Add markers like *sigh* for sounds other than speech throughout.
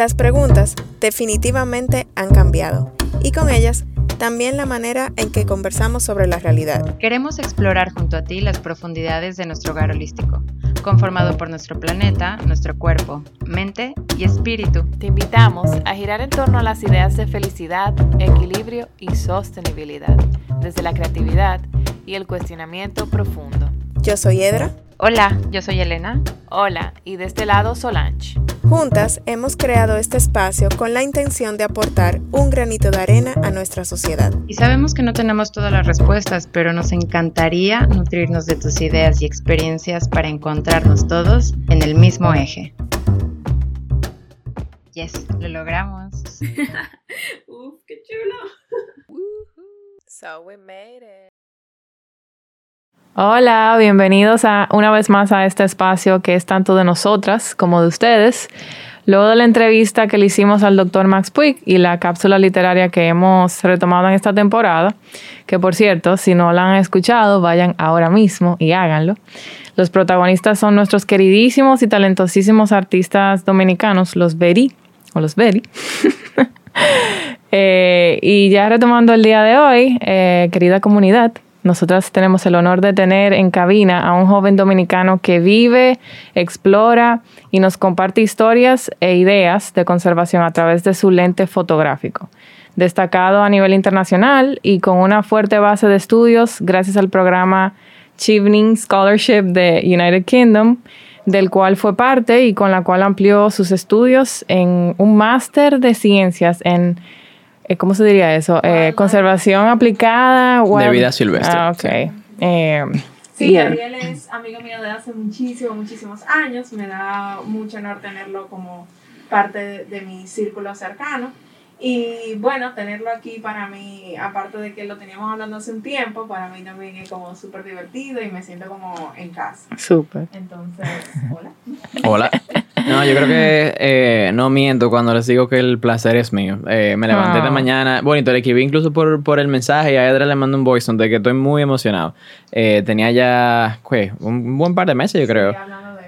Las preguntas definitivamente han cambiado y con ellas también la manera en que conversamos sobre la realidad. Queremos explorar junto a ti las profundidades de nuestro hogar holístico, conformado por nuestro planeta, nuestro cuerpo, mente y espíritu. Te invitamos a girar en torno a las ideas de felicidad, equilibrio y sostenibilidad, desde la creatividad y el cuestionamiento profundo. Yo soy Edra. Hola, yo soy Elena. Hola, y de este lado Solange. Juntas hemos creado este espacio con la intención de aportar un granito de arena a nuestra sociedad. Y sabemos que no tenemos todas las respuestas, pero nos encantaría nutrirnos de tus ideas y experiencias para encontrarnos todos en el mismo eje. Yes, lo logramos. *laughs* Uf, qué chulo. so we made it. Hola, bienvenidos a una vez más a este espacio que es tanto de nosotras como de ustedes. Luego de la entrevista que le hicimos al doctor Max Puig y la cápsula literaria que hemos retomado en esta temporada, que por cierto, si no la han escuchado, vayan ahora mismo y háganlo. Los protagonistas son nuestros queridísimos y talentosísimos artistas dominicanos, los Beri, o los Beri. *laughs* Eh, y ya retomando el día de hoy, eh, querida comunidad, nosotras tenemos el honor de tener en cabina a un joven dominicano que vive, explora y nos comparte historias e ideas de conservación a través de su lente fotográfico. Destacado a nivel internacional y con una fuerte base de estudios gracias al programa Chevening Scholarship de United Kingdom, del cual fue parte y con la cual amplió sus estudios en un máster de ciencias en ¿cómo se diría eso? Eh, conservación aplicada. De vida silvestre. Ah, ok. Eh, Sí, Ariel es amigo mío de hace muchísimos, muchísimos años. Me da mucho honor tenerlo como parte de, de mi círculo cercano. Y bueno, tenerlo aquí para mí, aparte de que lo teníamos hablando hace un tiempo, para mí también es como súper divertido y me siento como en casa. Súper. Entonces, hola. Hola. *laughs* No, yo creo que eh, no miento cuando les digo que el placer es mío. Eh, me levanté Ah. de mañana. Bonito, le escribí incluso por, por el mensaje y a Edra le mando un voice de que estoy muy emocionado. Eh, tenía ya, ¿qué? Un buen par de meses, yo creo.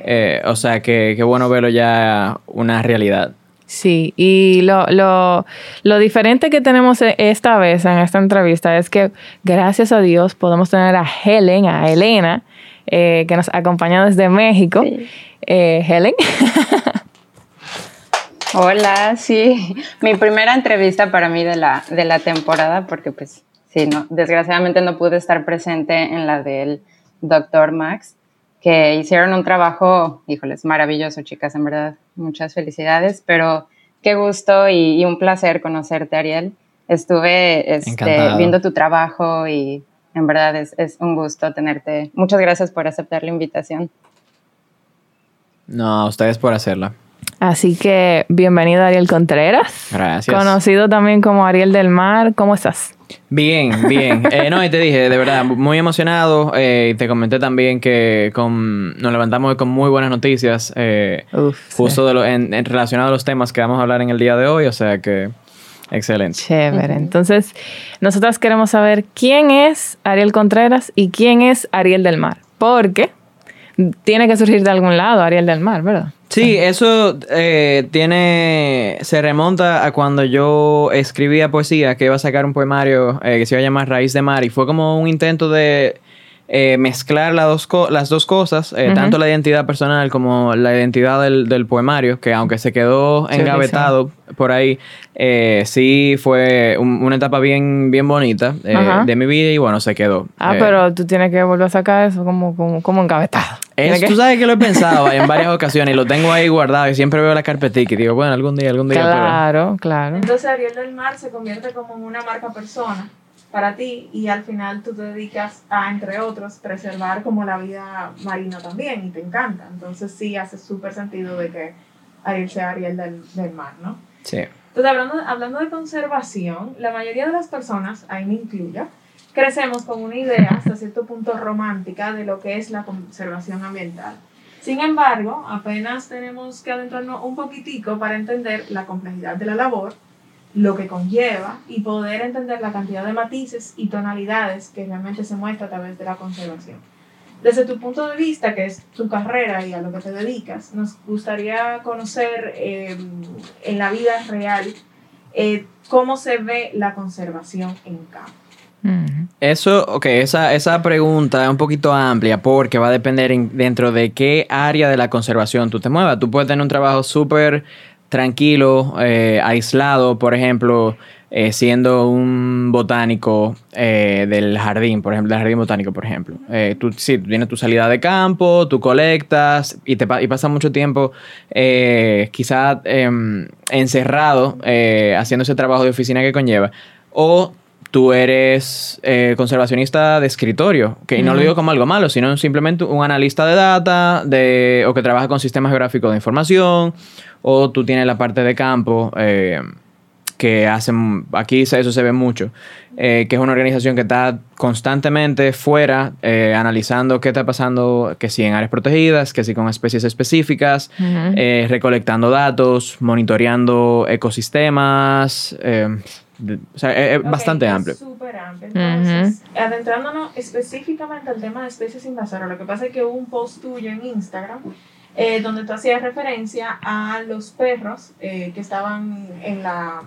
Eh, o sea, que, que bueno verlo ya una realidad. Sí, y lo, lo, lo diferente que tenemos e- esta vez en esta entrevista es que gracias a Dios podemos tener a Helen, a Elena, eh, que nos acompaña desde México. Eh, Helen. *laughs* Hola, sí, mi primera entrevista para mí de la, de la temporada, porque pues sí, no, desgraciadamente no pude estar presente en la del doctor Max, que hicieron un trabajo, híjoles, maravilloso, chicas, en verdad, muchas felicidades, pero qué gusto y, y un placer conocerte, Ariel. Estuve este, viendo tu trabajo y en verdad es, es un gusto tenerte. Muchas gracias por aceptar la invitación. No, a ustedes por hacerla. Así que bienvenido Ariel Contreras. Gracias. Conocido también como Ariel del Mar. ¿Cómo estás? Bien, bien. *laughs* Eh, no, y te dije, de verdad, muy emocionado. eh, y te comenté también que con, nos levantamos hoy con muy buenas noticias. eh, Uf, justo de lo, en, en relacionado a los temas que vamos a hablar en el día de hoy. O sea que, excelente. Chévere. Entonces, nosotras queremos saber quién es Ariel Contreras y quién es Ariel del Mar. Porque tiene que surgir de algún lado Ariel del Mar, ¿verdad? Sí, eso eh, tiene. Se remonta a cuando yo escribía poesía, que iba a sacar un poemario eh, que se iba a llamar Raíz de Mar, y fue como un intento de eh, mezclar las dos, co- las dos cosas, eh, tanto la identidad personal como la identidad del, del poemario, que aunque se quedó engavetado por ahí, eh, sí fue un- una etapa bien, bien bonita eh, de mi vida y bueno, se quedó. Ah, Eh, pero tú tienes que volver a sacar eso como, como, como engavetado. es- Tienes que- tú sabes que lo he pensado en varias *laughs* ocasiones y lo tengo ahí guardado y siempre veo la carpetica y digo, bueno, algún día, algún día. pero- Claro, claro. Entonces Ariel del Mar se convierte como en una marca persona para ti y al final tú te dedicas a, entre otros, preservar como la vida marina también y te encanta. Entonces sí hace súper sentido de que Ariel sea Ariel del, del Mar, ¿no? Sí. Entonces hablando, hablando de conservación, la mayoría de las personas, ahí me incluyo, crecemos con una idea hasta cierto punto romántica de lo que es la conservación ambiental. Sin embargo, apenas tenemos que adentrarnos un poquitico para entender la complejidad de la labor, lo que conlleva y poder entender la cantidad de matices y tonalidades que realmente se muestra a través de la conservación. Desde tu punto de vista, que es tu carrera y a lo que te dedicas, nos gustaría conocer eh, en la vida real eh, cómo se ve la conservación en campo. Eso, ok, esa, esa pregunta es un poquito amplia porque va a depender dentro de qué área de la conservación tú te muevas. Tú puedes tener un trabajo súper tranquilo, eh, aislado, por ejemplo, eh, siendo un botánico eh, del jardín, por ejemplo, del jardín botánico, por ejemplo. tú, sí, tú tienes tu salida de campo, tú colectas y, te, y pasas mucho tiempo quizás em, encerrado haciendo ese trabajo de oficina que conlleva. O tú eres conservacionista de escritorio, que no lo digo como algo malo, sino simplemente un analista de data de, o que trabaja con sistemas gráficos de información o tú tienes la parte de campo, eh, que hacen, aquí eso se ve mucho, eh, que es una organización que está constantemente fuera eh, analizando qué está pasando, que si en áreas protegidas, que si con especies específicas, recolectando datos, monitoreando ecosistemas. o sea, es bastante amplio. Súper amplio. Entonces, adentrándonos específicamente al tema de especies invasoras, lo que pasa es que hubo un post tuyo en Instagram eh, donde tú hacías referencia a los perros eh, que estaban en la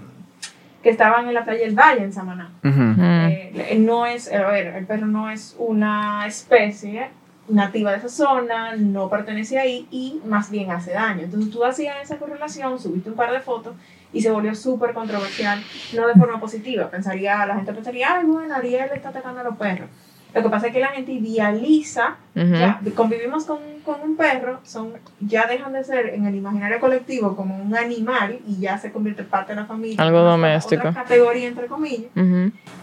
que estaban en la playa del Valle en Samaná. Eh, no es, a ver, el perro no es una especie nativa de esa zona, no pertenece ahí y más bien hace daño. Entonces tú hacías esa correlación, subiste un par de fotos y se volvió súper controversial, no de forma positiva. Pensaría, la gente pensaría, ay, bueno, Ariel está atacando a los perros. Lo que pasa es que la gente idealiza, ya, convivimos con, con, un perro, son, ya dejan de ser en el imaginario colectivo como un animal y ya se convierte parte de la familia. Algo doméstico. Otra categoría, entre comillas.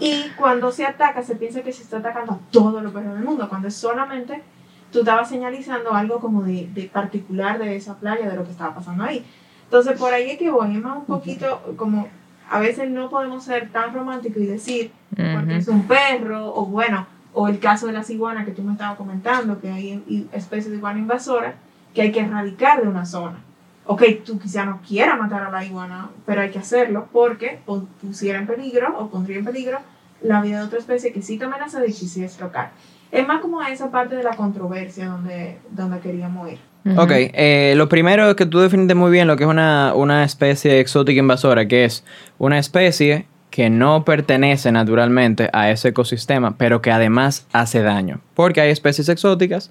Y cuando se ataca, se piensa que se está atacando a todos los perros del mundo, cuando es solamente tú estabas señalizando algo como de, de particular de esa playa, de lo que estaba pasando ahí. Entonces, por ahí es que voy, es más un poquito como a veces no podemos ser tan románticos y decir, porque es un perro, o bueno, o el caso de las iguanas que tú me estabas comentando, que hay especies de iguana invasora que hay que erradicar de una zona. Ok, tú quizá no quieras matar a la iguana, pero hay que hacerlo porque pusiera en peligro o pondría en peligro la vida de otra especie que sí te amenaza y sí es local. Es más como esa parte de la controversia donde, donde queríamos ir. Ok, eh, lo primero es que tú defines muy bien lo que es una, una especie exótica invasora, que es una especie que no pertenece naturalmente a ese ecosistema, pero que además hace daño. Porque hay especies exóticas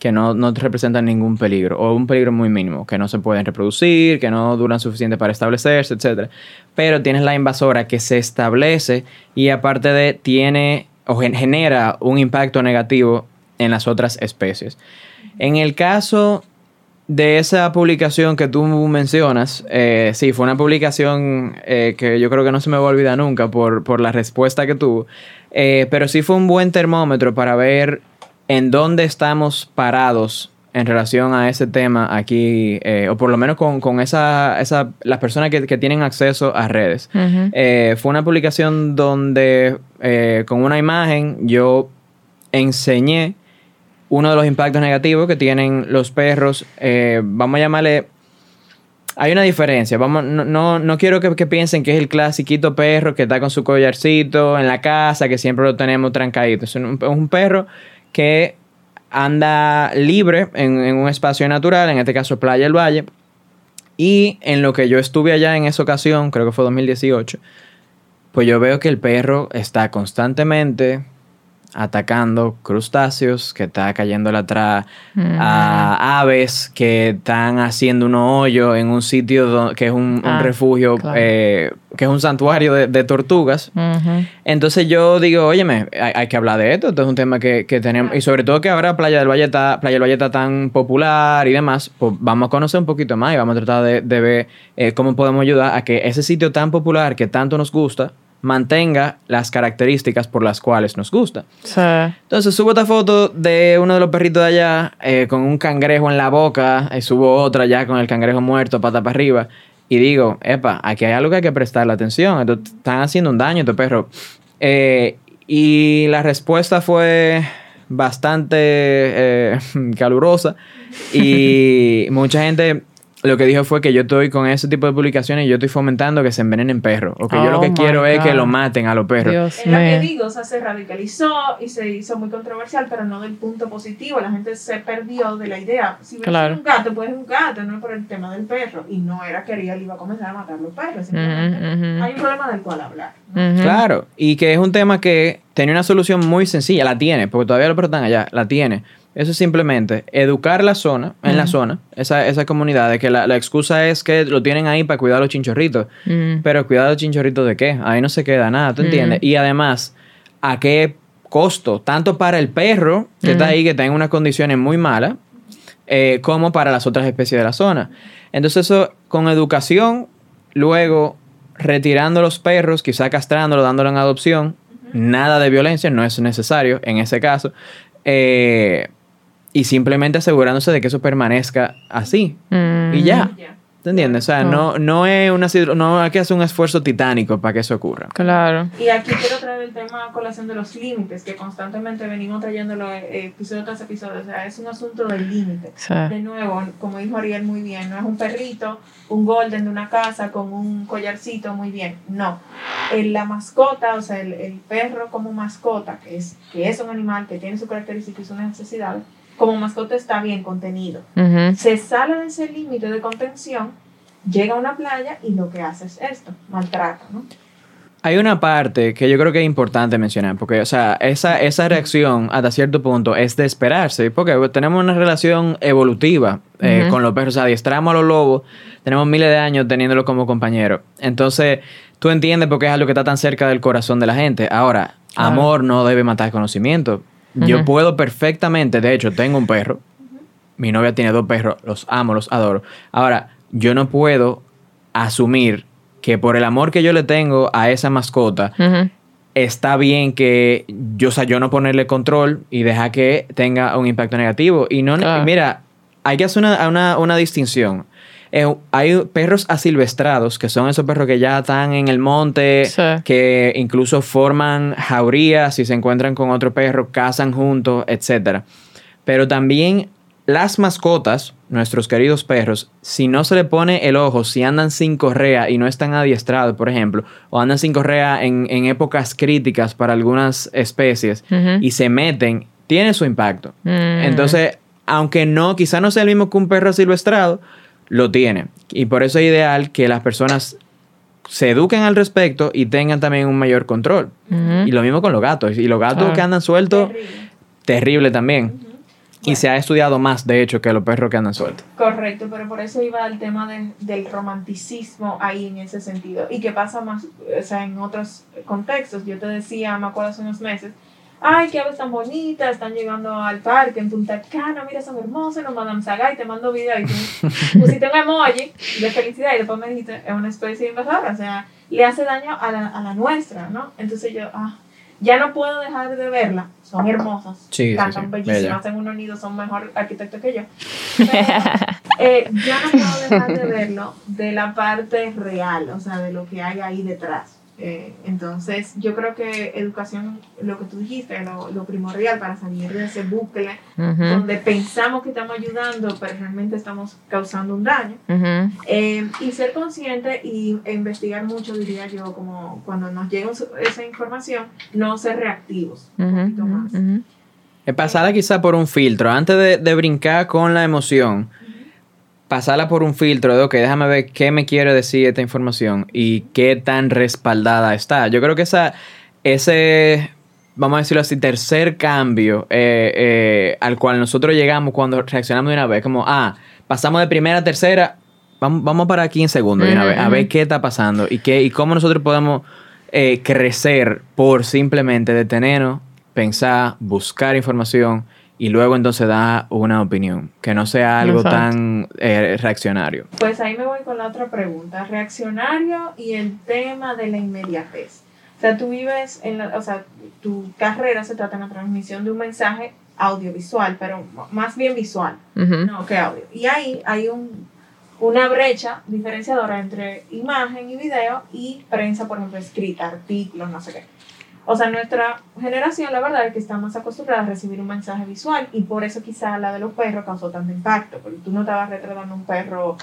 que no, no representan ningún peligro o un peligro muy mínimo, que no se pueden reproducir, que no duran suficiente para establecerse, etc. Pero tienes la invasora que se establece y aparte de tiene o genera un impacto negativo en las otras especies. En el caso de esa publicación que tú mencionas, eh, sí, fue una publicación eh, que yo creo que no se me va a olvidar nunca por, la respuesta que tuvo, eh, pero sí fue un buen termómetro para ver en dónde estamos parados en relación a ese tema aquí, o por lo menos con, esa, esa, las personas que, tienen acceso a redes. fue una publicación donde con una imagen yo enseñé uno de los impactos negativos que tienen los perros, eh, vamos a llamarle... Hay una diferencia, vamos, no, no, quiero que, piensen que es el clasiquito perro que está con su collarcito en la casa, que siempre lo tenemos trancadito. Es un, perro que anda libre en, un espacio natural, en este caso Playa del Valle. Y en lo que yo estuve allá en esa ocasión, creo que fue 2018, pues yo veo que el perro está constantemente atacando crustáceos, que está cayendo atrás mm. a aves que están haciendo un hoyo en un sitio que es un, ah, refugio, eh, que es un santuario de, tortugas. Entonces yo digo, óyeme, hay, que hablar de esto, esto es un tema que, tenemos, y sobre todo que ahora Playa del Valle está, Playa del Valle está tan popular y demás, pues vamos a conocer un poquito más y vamos a tratar de, ver eh, cómo podemos ayudar a que ese sitio tan popular que tanto nos gusta, mantenga las características por las cuales nos gusta. Entonces subo esta foto de uno de los perritos de allá eh, con un cangrejo en la boca y subo otra ya con el cangrejo muerto, pata para arriba. Y digo, epa, aquí hay algo que hay que prestarle atención. están haciendo un daño a tu perro. Eh, y la respuesta fue bastante eh, *laughs* calurosa. Y *laughs* mucha gente lo que dijo fue que yo estoy con ese tipo de publicaciones y yo estoy fomentando que se envenenen perros. O que yo lo Oh que quiero es que lo maten a los perros. Dios Es lo que digo, o sea, se radicalizó y se hizo muy controversial, pero no del punto positivo. La gente se perdió de la idea. Si ves Claro. un gato, pues es un gato, no es por el tema del perro. Y no era que él iba a comenzar a matar los perros. simplemente ujú. Hay un problema del cual hablar. Claro, y que es un tema que tenía una solución muy sencilla, la tiene, porque todavía los perros están allá, la tiene. Eso es simplemente educar la zona, en la zona, esa, esa comunidad, de que la, la excusa es que lo tienen ahí para cuidar a los chinchorritos. Pero cuidar a los chinchorritos de qué? Ahí no se queda nada, ¿tú entiendes? Y además, ¿a qué costo? Tanto para el perro, que está ahí, que está en unas condiciones muy malas, eh, como para las otras especies de la zona. Entonces eso, con educación, luego retirando los perros, quizá castrándolos, dándolo en adopción, nada de violencia, no es necesario en ese caso, eh, y simplemente asegurándose de que eso permanezca así. Mm. Y ya. ¿Te entiendes? O sea, no, no es una no hay que hacer un esfuerzo titánico para que eso ocurra. Claro. Y aquí quiero traer el tema a colación de los límites, que constantemente venimos trayéndolo eh, episodio tras episodio. O sea, es un asunto del límite. Sí. De nuevo, como dijo Ariel muy bien, no es un perrito, un golden de una casa con un collarcito muy bien. No. El- la mascota, o sea, el, el perro como mascota, que es, que es un animal que tiene su característica y sus necesidades, como mascota está bien contenido. Se sale de ese límite de contención, llega a una playa y lo que hace es esto, maltrata, ¿no? Hay una parte que yo creo que es importante mencionar, porque, o sea, esa, esa reacción hasta cierto punto es de esperarse, porque tenemos una relación evolutiva eh, con los perros, o sea, adiestramos a los lobos, tenemos miles de años teniéndolos como compañeros. Entonces, tú entiendes por qué es algo que está tan cerca del corazón de la gente. Ahora, Claro. amor no debe matar conocimiento. Yo puedo perfectamente, de hecho, tengo un perro, mi novia tiene dos perros, los amo, los adoro. Ahora, yo no puedo asumir que por el amor que yo le tengo a esa mascota, está bien que yo, o sea, yo no ponerle control y dejar que tenga un impacto negativo. Y no, mira, hay que hacer una, una, una distinción. Eh, hay perros asilvestrados, que son esos perros que ya están en el monte, Sí. que incluso forman jaurías y se encuentran con otro perro, cazan juntos, etc. Pero también las mascotas, nuestros queridos perros, si no se le pone el ojo, si andan sin correa y no están adiestrados, por ejemplo, o andan sin correa en, en épocas críticas para algunas especies y se meten, tiene su impacto. Mm. Entonces, aunque no, quizá no sea el mismo que un perro silvestrado, lo tiene. Y por eso es ideal que las personas se eduquen al respecto y tengan también un mayor control. Y lo mismo con los gatos. Y los gatos que andan sueltos, Terrible. terrible también. Y Bueno. se ha estudiado más, de hecho, que los perros que andan sueltos. Correcto, pero por eso iba el tema de- del romanticismo ahí en ese sentido. Y que pasa más, o sea, en otros contextos. Yo te decía, me acuerdo hace unos meses, ay, qué aves tan bonitas, están llegando al parque en Punta Cana, mira, son hermosas, no Madame Saga, y te mando video y tú pusiste un emoji de felicidad y después me dijiste, es una especie invasora, o sea, le hace daño a la, a la nuestra, ¿no? Entonces yo, ah, ya no puedo dejar de verla, son hermosas, Sí, sí, cantan sí, bellísimas, bella. hacen unos nidos, son mejor arquitectos que yo. Pero, eh, ya no puedo dejar de verlo de la parte real, o sea, de lo que hay ahí detrás. Eh, entonces, yo creo que educación, lo que tú dijiste, lo, lo primordial para salir de ese bucle donde pensamos que estamos ayudando, pero realmente estamos causando un daño. Eh, y ser consciente y, e investigar mucho, diría yo, como cuando nos llega esa información, no ser reactivos. Un poquito más. Es pasarla quizá por un filtro. Antes de, de brincar con la emoción, pasarla por un filtro de, ok, déjame ver qué me quiere decir esta información y qué tan respaldada está. Yo creo que esa, ese, vamos a decirlo así, tercer cambio eh, eh, al cual nosotros llegamos cuando reaccionamos de una vez, como, ah, pasamos de primera a tercera, vamos, vamos para aquí en segundo de una vez, a ver qué está pasando y, qué, y cómo nosotros podemos eh, crecer por simplemente detenernos, pensar, buscar información y luego entonces dar una opinión, que no sea algo Exacto. tan eh, reaccionario. Pues ahí me voy con la otra pregunta, reaccionario y el tema de la inmediatez. O sea, tú vives en la, o sea, tu carrera se trata en la transmisión de un mensaje audiovisual, pero más bien visual, no que audio. Y ahí hay un, una brecha diferenciadora entre imagen y video y prensa, por ejemplo, escrita, artículos, no sé qué. O sea, nuestra generación, la verdad es que está más acostumbrada a recibir un mensaje visual y por eso quizá la de los perros causó tanto impacto, porque tú no estabas retratando un perro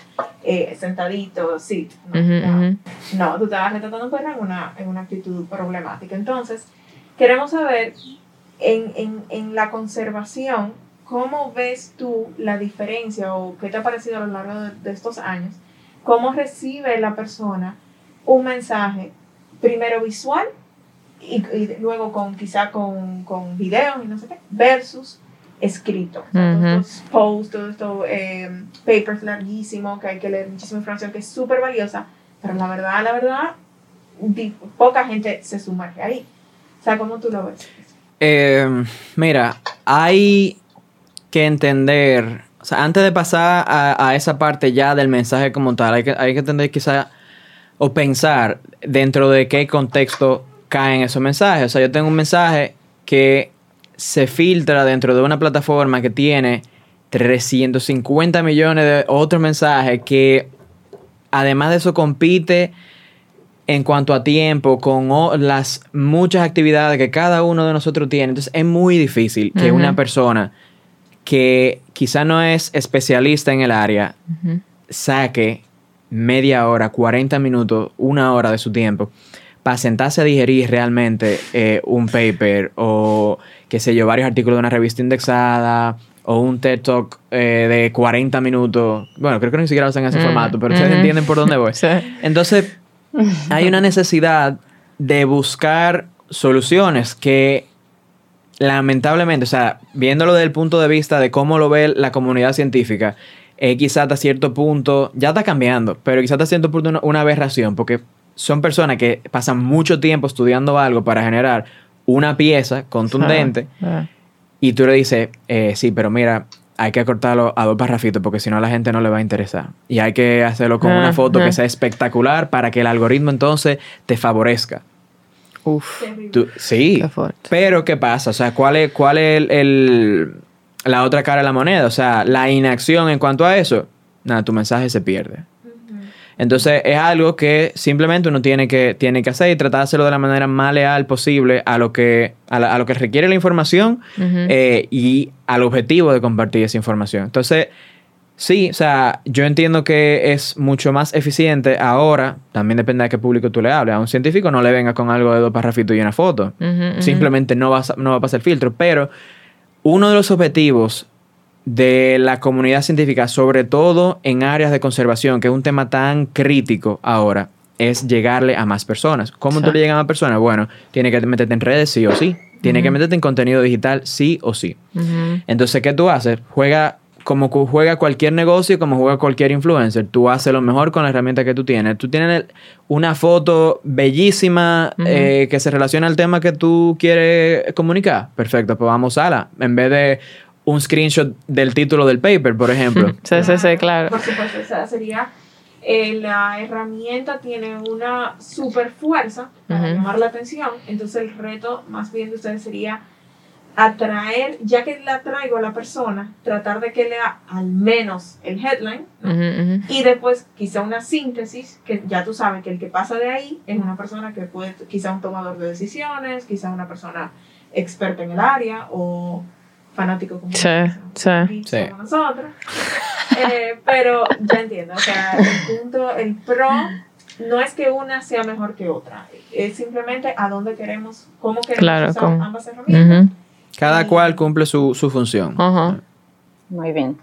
eh, sentadito, sí, no, no, no, tú estabas retratando un perro en una, en una actitud problemática. Entonces, queremos saber en, en, en la conservación, ¿cómo ves tú la diferencia o qué te ha parecido a lo largo de, de estos años? ¿Cómo recibe la persona un mensaje primero visual y, y luego con quizá con, con videos y no sé qué, versus escrito. O sea, todos estos posts, todos estos eh, papers larguísimos que hay que leer muchísima información que es súper valiosa, pero la verdad, la verdad, di- poca gente se sumerge ahí. O sea, ¿cómo tú lo ves? Eh, mira, hay que entender, o sea, antes de pasar a, a esa parte ya del mensaje como tal, hay que, hay que entender quizá o pensar dentro de qué contexto caen esos mensajes. O sea, yo tengo un mensaje que se filtra dentro de una plataforma que tiene 350 millones de otros mensajes que además de eso compite en cuanto a tiempo con las muchas actividades que cada uno de nosotros tiene. Entonces es muy difícil que una persona que quizá no es especialista en el área saque media hora, 40 minutos, una hora de su tiempo para sentarse a digerir realmente eh, un paper o, qué sé yo, varios artículos de una revista indexada o un TED Talk eh, de 40 minutos. Bueno, creo que ni siquiera lo hacen en ese Mm, formato, pero ustedes entienden por dónde voy. *laughs* Sí. Entonces, hay una necesidad de buscar soluciones que lamentablemente, o sea, viéndolo desde el punto de vista de cómo lo ve la comunidad científica, eh, quizá hasta cierto punto, ya está cambiando, pero quizá hasta cierto punto una, una aberración, porque son personas que pasan mucho tiempo estudiando algo para generar una pieza contundente *laughs* Ah, y tú le dices, eh, sí, pero mira, hay que cortarlo a dos parrafitos porque si no a la gente no le va a interesar. Y hay que hacerlo con una Ah, foto ah. que sea espectacular para que el algoritmo entonces te favorezca. Uf. Tú- sí, qué fuerte. pero ¿qué pasa? O sea, ¿cuál es, cuál es el, el- la otra cara de la moneda? O sea, la inacción en cuanto a eso, nada, tu mensaje se pierde. Entonces es algo que simplemente uno tiene que, tiene que hacer y tratar de hacerlo de la manera más leal posible a lo que, a, la- a lo que requiere la información eh, y al objetivo de compartir esa información. Entonces, sí, o sea, yo entiendo que es mucho más eficiente ahora, también depende de qué público tú le hables. A un científico no le venga con algo de dos parrafitos y una foto. Simplemente no va, no va a pasar el filtro. Pero uno de los objetivos de la comunidad científica, sobre todo en áreas de conservación, que es un tema tan crítico ahora, es llegarle a más personas. ¿Cómo tú le llegas a más personas? Bueno, tiene que meterte en redes sí o sí. Tiene que meterte en contenido digital sí o sí. Entonces, ¿qué tú haces? Juega como juega cualquier negocio, como juega cualquier influencer. Tú haces lo mejor con la herramienta que tú tienes. Tú tienes una foto bellísima eh, que se relaciona al tema que tú quieres comunicar. Perfecto, pues vamos a usarla. En vez de un screenshot del título del paper, por ejemplo. *laughs* Sí, sí, sí, claro. Por supuesto, o sea, sería eh, la herramienta tiene una super fuerza para Ujú. llamar la atención, entonces el reto más bien de ustedes sería atraer, ya que la traigo a la persona, tratar de que lea al menos el headline y después quizá una síntesis que ya tú sabes que el que pasa de ahí es una persona que puede, quizá un tomador de decisiones, quizá una persona experta en el área o fanático como, Sí, sí. Sí. como nosotros. Eh, pero ya entiendo, o sea, el punto, el pro no es que una sea mejor que otra, es simplemente a dónde queremos, cómo queremos Claro, usar ambas herramientas. Cada cual cumple su, su función. Muy bien.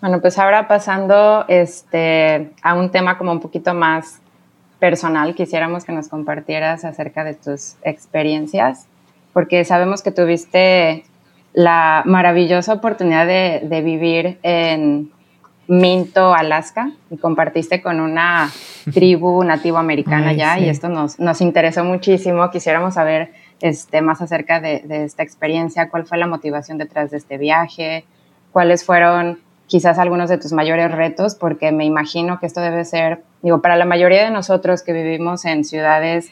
Bueno, pues ahora pasando este, a un tema como un poquito más personal, quisiéramos que nos compartieras acerca de tus experiencias, porque sabemos que tuviste la maravillosa oportunidad de, de vivir en Minto, Alaska, y compartiste con una *laughs* tribu nativo americana ya, sí. y esto nos, nos interesó muchísimo. Quisiéramos saber este, más acerca de, de esta experiencia, cuál fue la motivación detrás de este viaje, cuáles fueron quizás algunos de tus mayores retos, porque me imagino que esto debe ser, digo, para la mayoría de nosotros que vivimos en ciudades,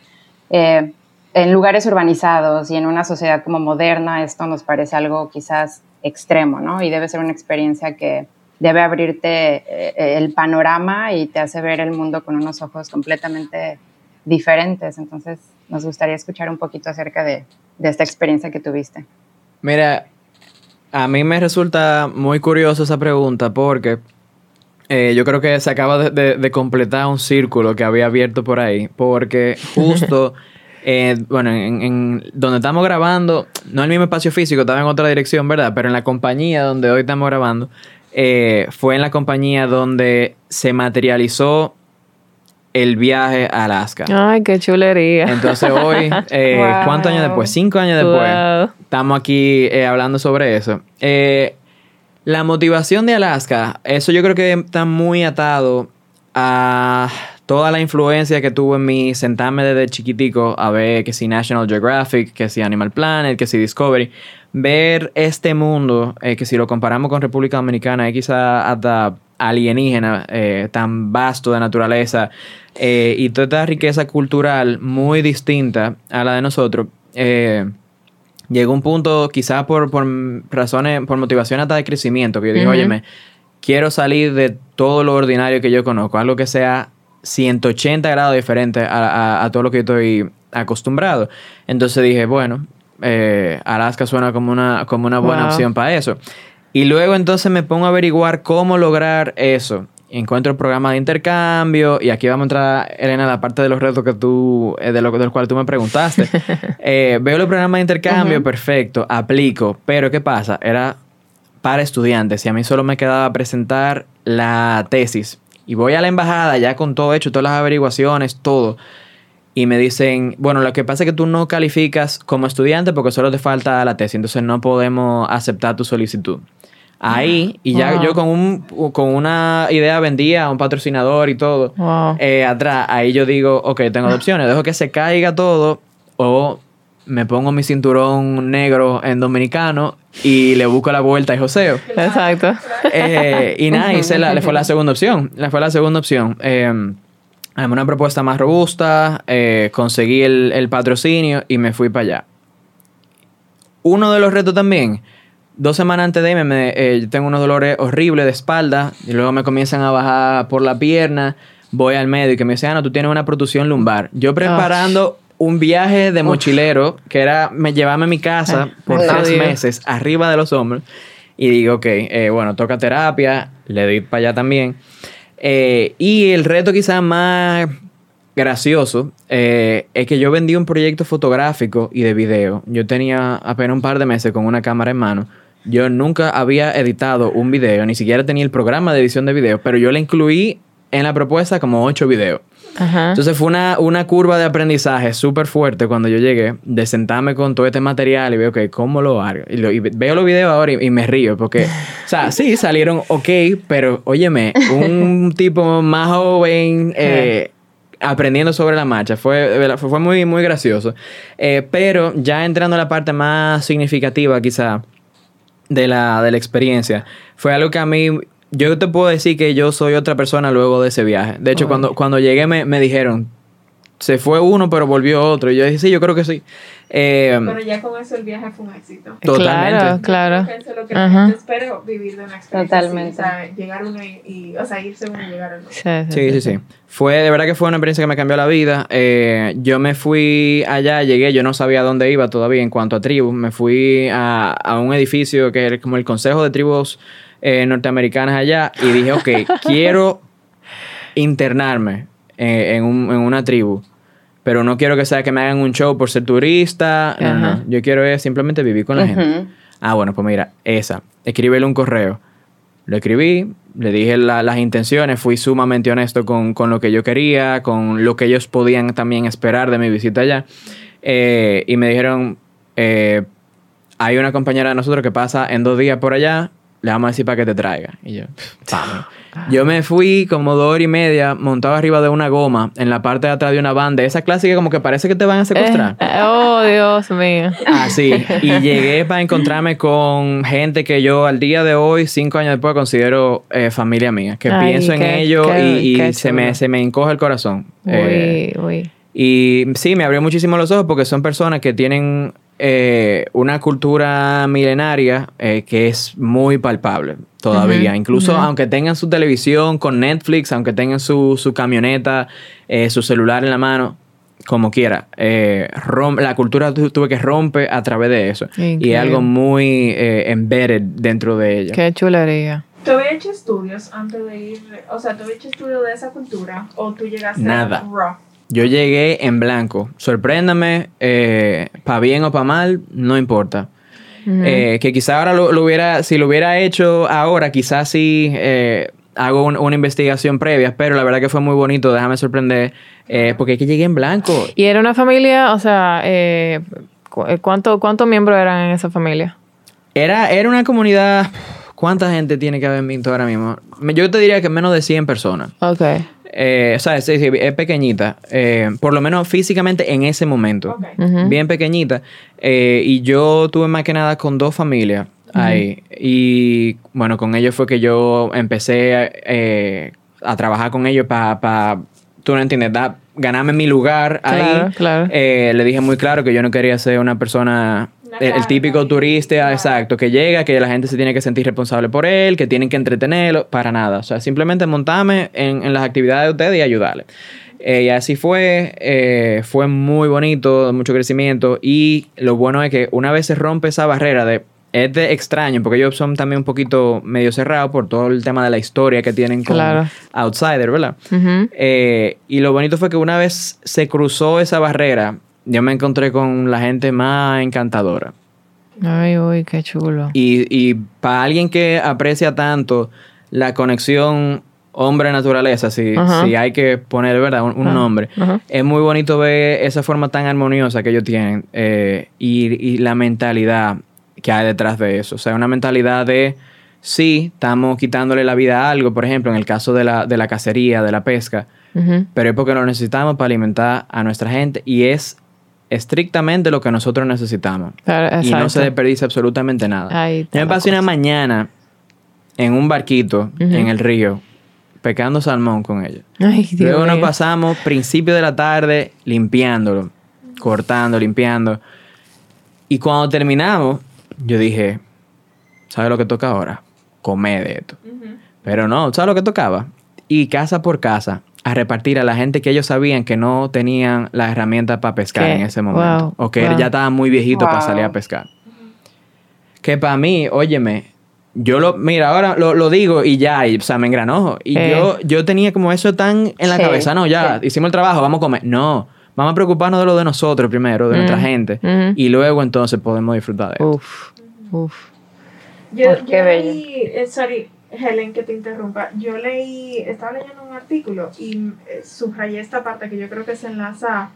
eh, en lugares urbanizados y en una sociedad como moderna, esto nos parece algo quizás extremo, ¿no? Y debe ser una experiencia que debe abrirte eh, el panorama y te hace ver el mundo con unos ojos completamente diferentes. Entonces, nos gustaría escuchar un poquito acerca de, de esta experiencia que tuviste. Mira, a mí me resulta muy curioso esa pregunta porque eh, yo creo que se acaba de, de- de completar un círculo que había abierto por ahí, porque *laughs* justo, eh, bueno, en, en donde estamos grabando, no en el mismo espacio físico, estaba en otra dirección, ¿verdad? Pero en la compañía donde hoy estamos grabando, eh, fue en la compañía donde se materializó el viaje a Alaska. Ay, qué chulería. Entonces hoy, *laughs* eh, Wow. ¿cuántos años después? Cinco años después. Wow. Estamos aquí eh, hablando sobre eso. Eh, la motivación de Alaska, eso yo creo que está muy atado a toda la influencia que tuvo en mí sentarme desde chiquitico a ver que si National Geographic, que si Animal Planet, que si Discovery. Ver este mundo, eh, que si lo comparamos con República Dominicana, es quizá hasta alienígena, eh, tan vasto de naturaleza eh, y toda esta riqueza cultural muy distinta a la de nosotros. llegó un punto, quizás por, por razones, por motivación hasta de crecimiento, que yo dije, Ujú. óyeme, quiero salir de todo lo ordinario que yo conozco, algo que sea 180 grados diferente a, a- a todo lo que yo estoy acostumbrado. Entonces dije, bueno, eh, Alaska suena como una, como una buena Wow. opción para eso. Y luego entonces me pongo a averiguar cómo lograr eso. Encuentro el programa de intercambio y aquí vamos a entrar, Elena, a la parte de los retos que tú, eh, de lo, del cual tú me preguntaste. *laughs* Eh, veo los programas de intercambio, perfecto, aplico, pero ¿qué pasa? Era para estudiantes y a mí solo me quedaba presentar la tesis. Y voy a la embajada ya con todo hecho, todas las averiguaciones, todo. Y me dicen, bueno, lo que pasa es que tú no calificas como estudiante porque solo te falta la tesis, entonces no podemos aceptar tu solicitud. Ahí, y ya Wow. yo con, un, con una idea vendía a un patrocinador y todo, Wow. eh, atrás, ahí yo digo, ok, tengo dos opciones, dejo que se caiga todo o me pongo mi cinturón negro en dominicano y le busco la vuelta y joseo. Exacto. Eh, y nada, hice la, le fue la *laughs* segunda opción. Le fue la segunda opción. Eh, una propuesta más robusta, eh, conseguí el, el patrocinio y me fui para allá. Uno de los retos también, dos semanas antes de irme, me, eh, yo tengo unos dolores horribles de espalda y luego me comienzan a bajar por la pierna. Voy al médico y me dice, ah, no, tú tienes una protusión lumbar. Yo preparando un viaje de mochilero que era me, llevarme a mi casa Ay, por tres Dios. meses arriba de los hombros. Y digo, ok, eh, bueno, toca terapia, le doy para allá también. Eh, y el reto quizás más gracioso eh, es que yo vendí un proyecto fotográfico y de video. Yo tenía apenas un par de meses con una cámara en mano. Yo nunca había editado un video, ni siquiera tenía el programa de edición de video, pero yo le incluí en la propuesta como ocho videos. Ajá. Entonces fue una, una curva de aprendizaje súper fuerte cuando yo llegué, de sentarme con todo este material y veo que cómo lo hago. Y, lo- y veo los videos ahora y, y me río porque, o sea, sí, salieron ok, pero óyeme, un *laughs* tipo más joven eh, aprendiendo sobre la marcha, fue, fue, fue muy, muy gracioso. Eh, pero ya entrando a la parte más significativa quizá de la, de la experiencia, fue algo que a mí, yo te puedo decir que yo soy otra persona luego de ese viaje. De hecho, Ay. cuando, cuando llegué me, me dijeron, se fue uno pero volvió otro. Y yo dije, sí, yo creo que sí. Eh, Pero ya con eso el viaje fue un éxito. Totalmente. Claro, claro. Eso es lo que gente espera, vivir de una experiencia Totalmente. así, o sea, llegar uno y, y- o sea, irse uno y llegar al otro. Sí, sí, sí. Fue, de verdad que fue una experiencia que me cambió la vida. Eh, yo me fui allá, llegué, yo no sabía dónde iba todavía en cuanto a tribus. Me fui a, a un edificio que era como el Consejo de Tribus eh, Norteamericanas allá y dije, ok, *laughs* quiero internarme eh, en, un- en una tribu. Pero no quiero que sea que me hagan un show por ser turista. No, no. Yo quiero es simplemente vivir con la gente. Ah, bueno, pues mira, esa. Escríbele un correo. Lo escribí, le dije la- las intenciones, fui sumamente honesto con, con lo que yo quería, con lo que ellos podían también esperar de mi visita allá. Eh, y me dijeron, eh, hay una compañera de nosotros que pasa en dos días por allá, le vamos a decir para que te traiga. Y yo, vamos. *laughs* Yo me fui como dos horas y media montado arriba de una goma en la parte de atrás de una banda, esa clásica como que parece que te van a secuestrar. Eh, eh, oh, Dios mío. Así. Y *laughs* llegué para encontrarme con gente que yo al día de hoy, cinco años después, considero eh, familia mía. Que Ay, pienso en ellos y, se, me, se me encoge el corazón. Eh, Uy, uy. y sí, me abrió muchísimo los ojos porque son personas que tienen eh, una cultura milenaria eh, que es muy palpable todavía. Incluso aunque tengan su televisión con Netflix, aunque tengan su, su camioneta, eh, su celular en la mano, como quiera. Eh, rom- la cultura tu- tuve que romper a través de eso. Y es algo muy eh, embedded dentro de ella. Qué chulería. ¿Tú habías hecho estudios antes de ir? O sea, ¿tú habías hecho estudios de esa cultura? ¿O tú llegaste Nada. raw? Yo llegué en blanco. Sorpréndame, eh, para bien o para mal, no importa. Eh, que quizá ahora lo, lo hubiera, si lo hubiera hecho ahora, quizás sí eh, hago un- una investigación previa, pero la verdad que fue muy bonito, déjame sorprender, eh, porque es que llegué en blanco. Y era una familia, o sea, eh, cu- ¿cuánto- ¿cuántos miembros eran en esa familia? Era, era una comunidad, ¿cuánta gente tiene que haber en Minto ahora mismo? Yo te diría que menos de 100 personas. Ok. Eh, o sea, sí, sí, es pequeñita, eh, por lo menos físicamente en ese momento. Bien pequeñita. eh, y yo tuve más que nada con dos familias ahí. Y bueno, con ellos fue que yo empecé eh, a trabajar con ellos para, tú no entiendes, da- ganarme mi lugar Claro, ahí. claro. Eh, le dije muy claro que yo no quería ser una persona, el, típico turista, Claro. exacto, que llega, que la gente se tiene que sentir responsable por él, que tienen que entretenerlo, para nada. O sea, simplemente montarme en, en las actividades de ustedes y ayudarle. Eh, y así fue, eh, fue muy bonito, mucho crecimiento y lo bueno es que una vez se rompe esa barrera de, es de extraño, porque ellos son también un poquito medio cerrados por todo el tema de la historia que tienen con Claro. Outsider, ¿verdad? Eh, y lo bonito fue que una vez se cruzó esa barrera, yo me encontré con la gente más encantadora. Ay, uy, qué chulo. Y, y para alguien que aprecia tanto la conexión hombre-naturaleza, si, si hay que poner, ¿verdad? Un, un nombre. ajá. Es muy bonito ver esa forma tan armoniosa que ellos tienen eh, y, y la mentalidad que hay detrás de eso. O sea, una mentalidad de, sí, estamos quitándole la vida a algo, por ejemplo, en el caso de la, de la cacería, de la pesca, pero es porque lo necesitamos para alimentar a nuestra gente y es estrictamente lo que nosotros necesitamos. Claro, Y no exacto. se desperdicia absolutamente nada. Ahí Yo me pasé una mañana en un barquito en el río, pescando salmón con ellos. Ay, Dios Luego nos pasamos principio de la tarde limpiándolo, cortando, limpiando. Y cuando terminamos, yo dije, ¿sabes lo que toca ahora? Comer de esto. Pero no, ¿sabes lo que tocaba? Y casa por casa a repartir a la gente que ellos sabían que no tenían las herramientas para pescar ¿Qué? en ese momento. Wow, o que wow. ya estaban muy viejitos para salir a pescar. Que para mí, óyeme, yo lo, mira, ahora lo, lo digo y ya, y, o sea, me engranojo. Y Eh. yo, yo tenía como eso tan en la Sí, cabeza, no, ya, sí. hicimos el trabajo, vamos a comer. No, vamos a preocuparnos de lo de nosotros primero, de Mm, nuestra gente. ujú. Y luego entonces podemos disfrutar de esto. Uf, uf. Yo, Oh, qué yo bello. leí, eh, sorry, Helen, que te interrumpa. Yo leí, estaba leyendo un artículo y eh, subrayé esta parte que yo creo que se enlaza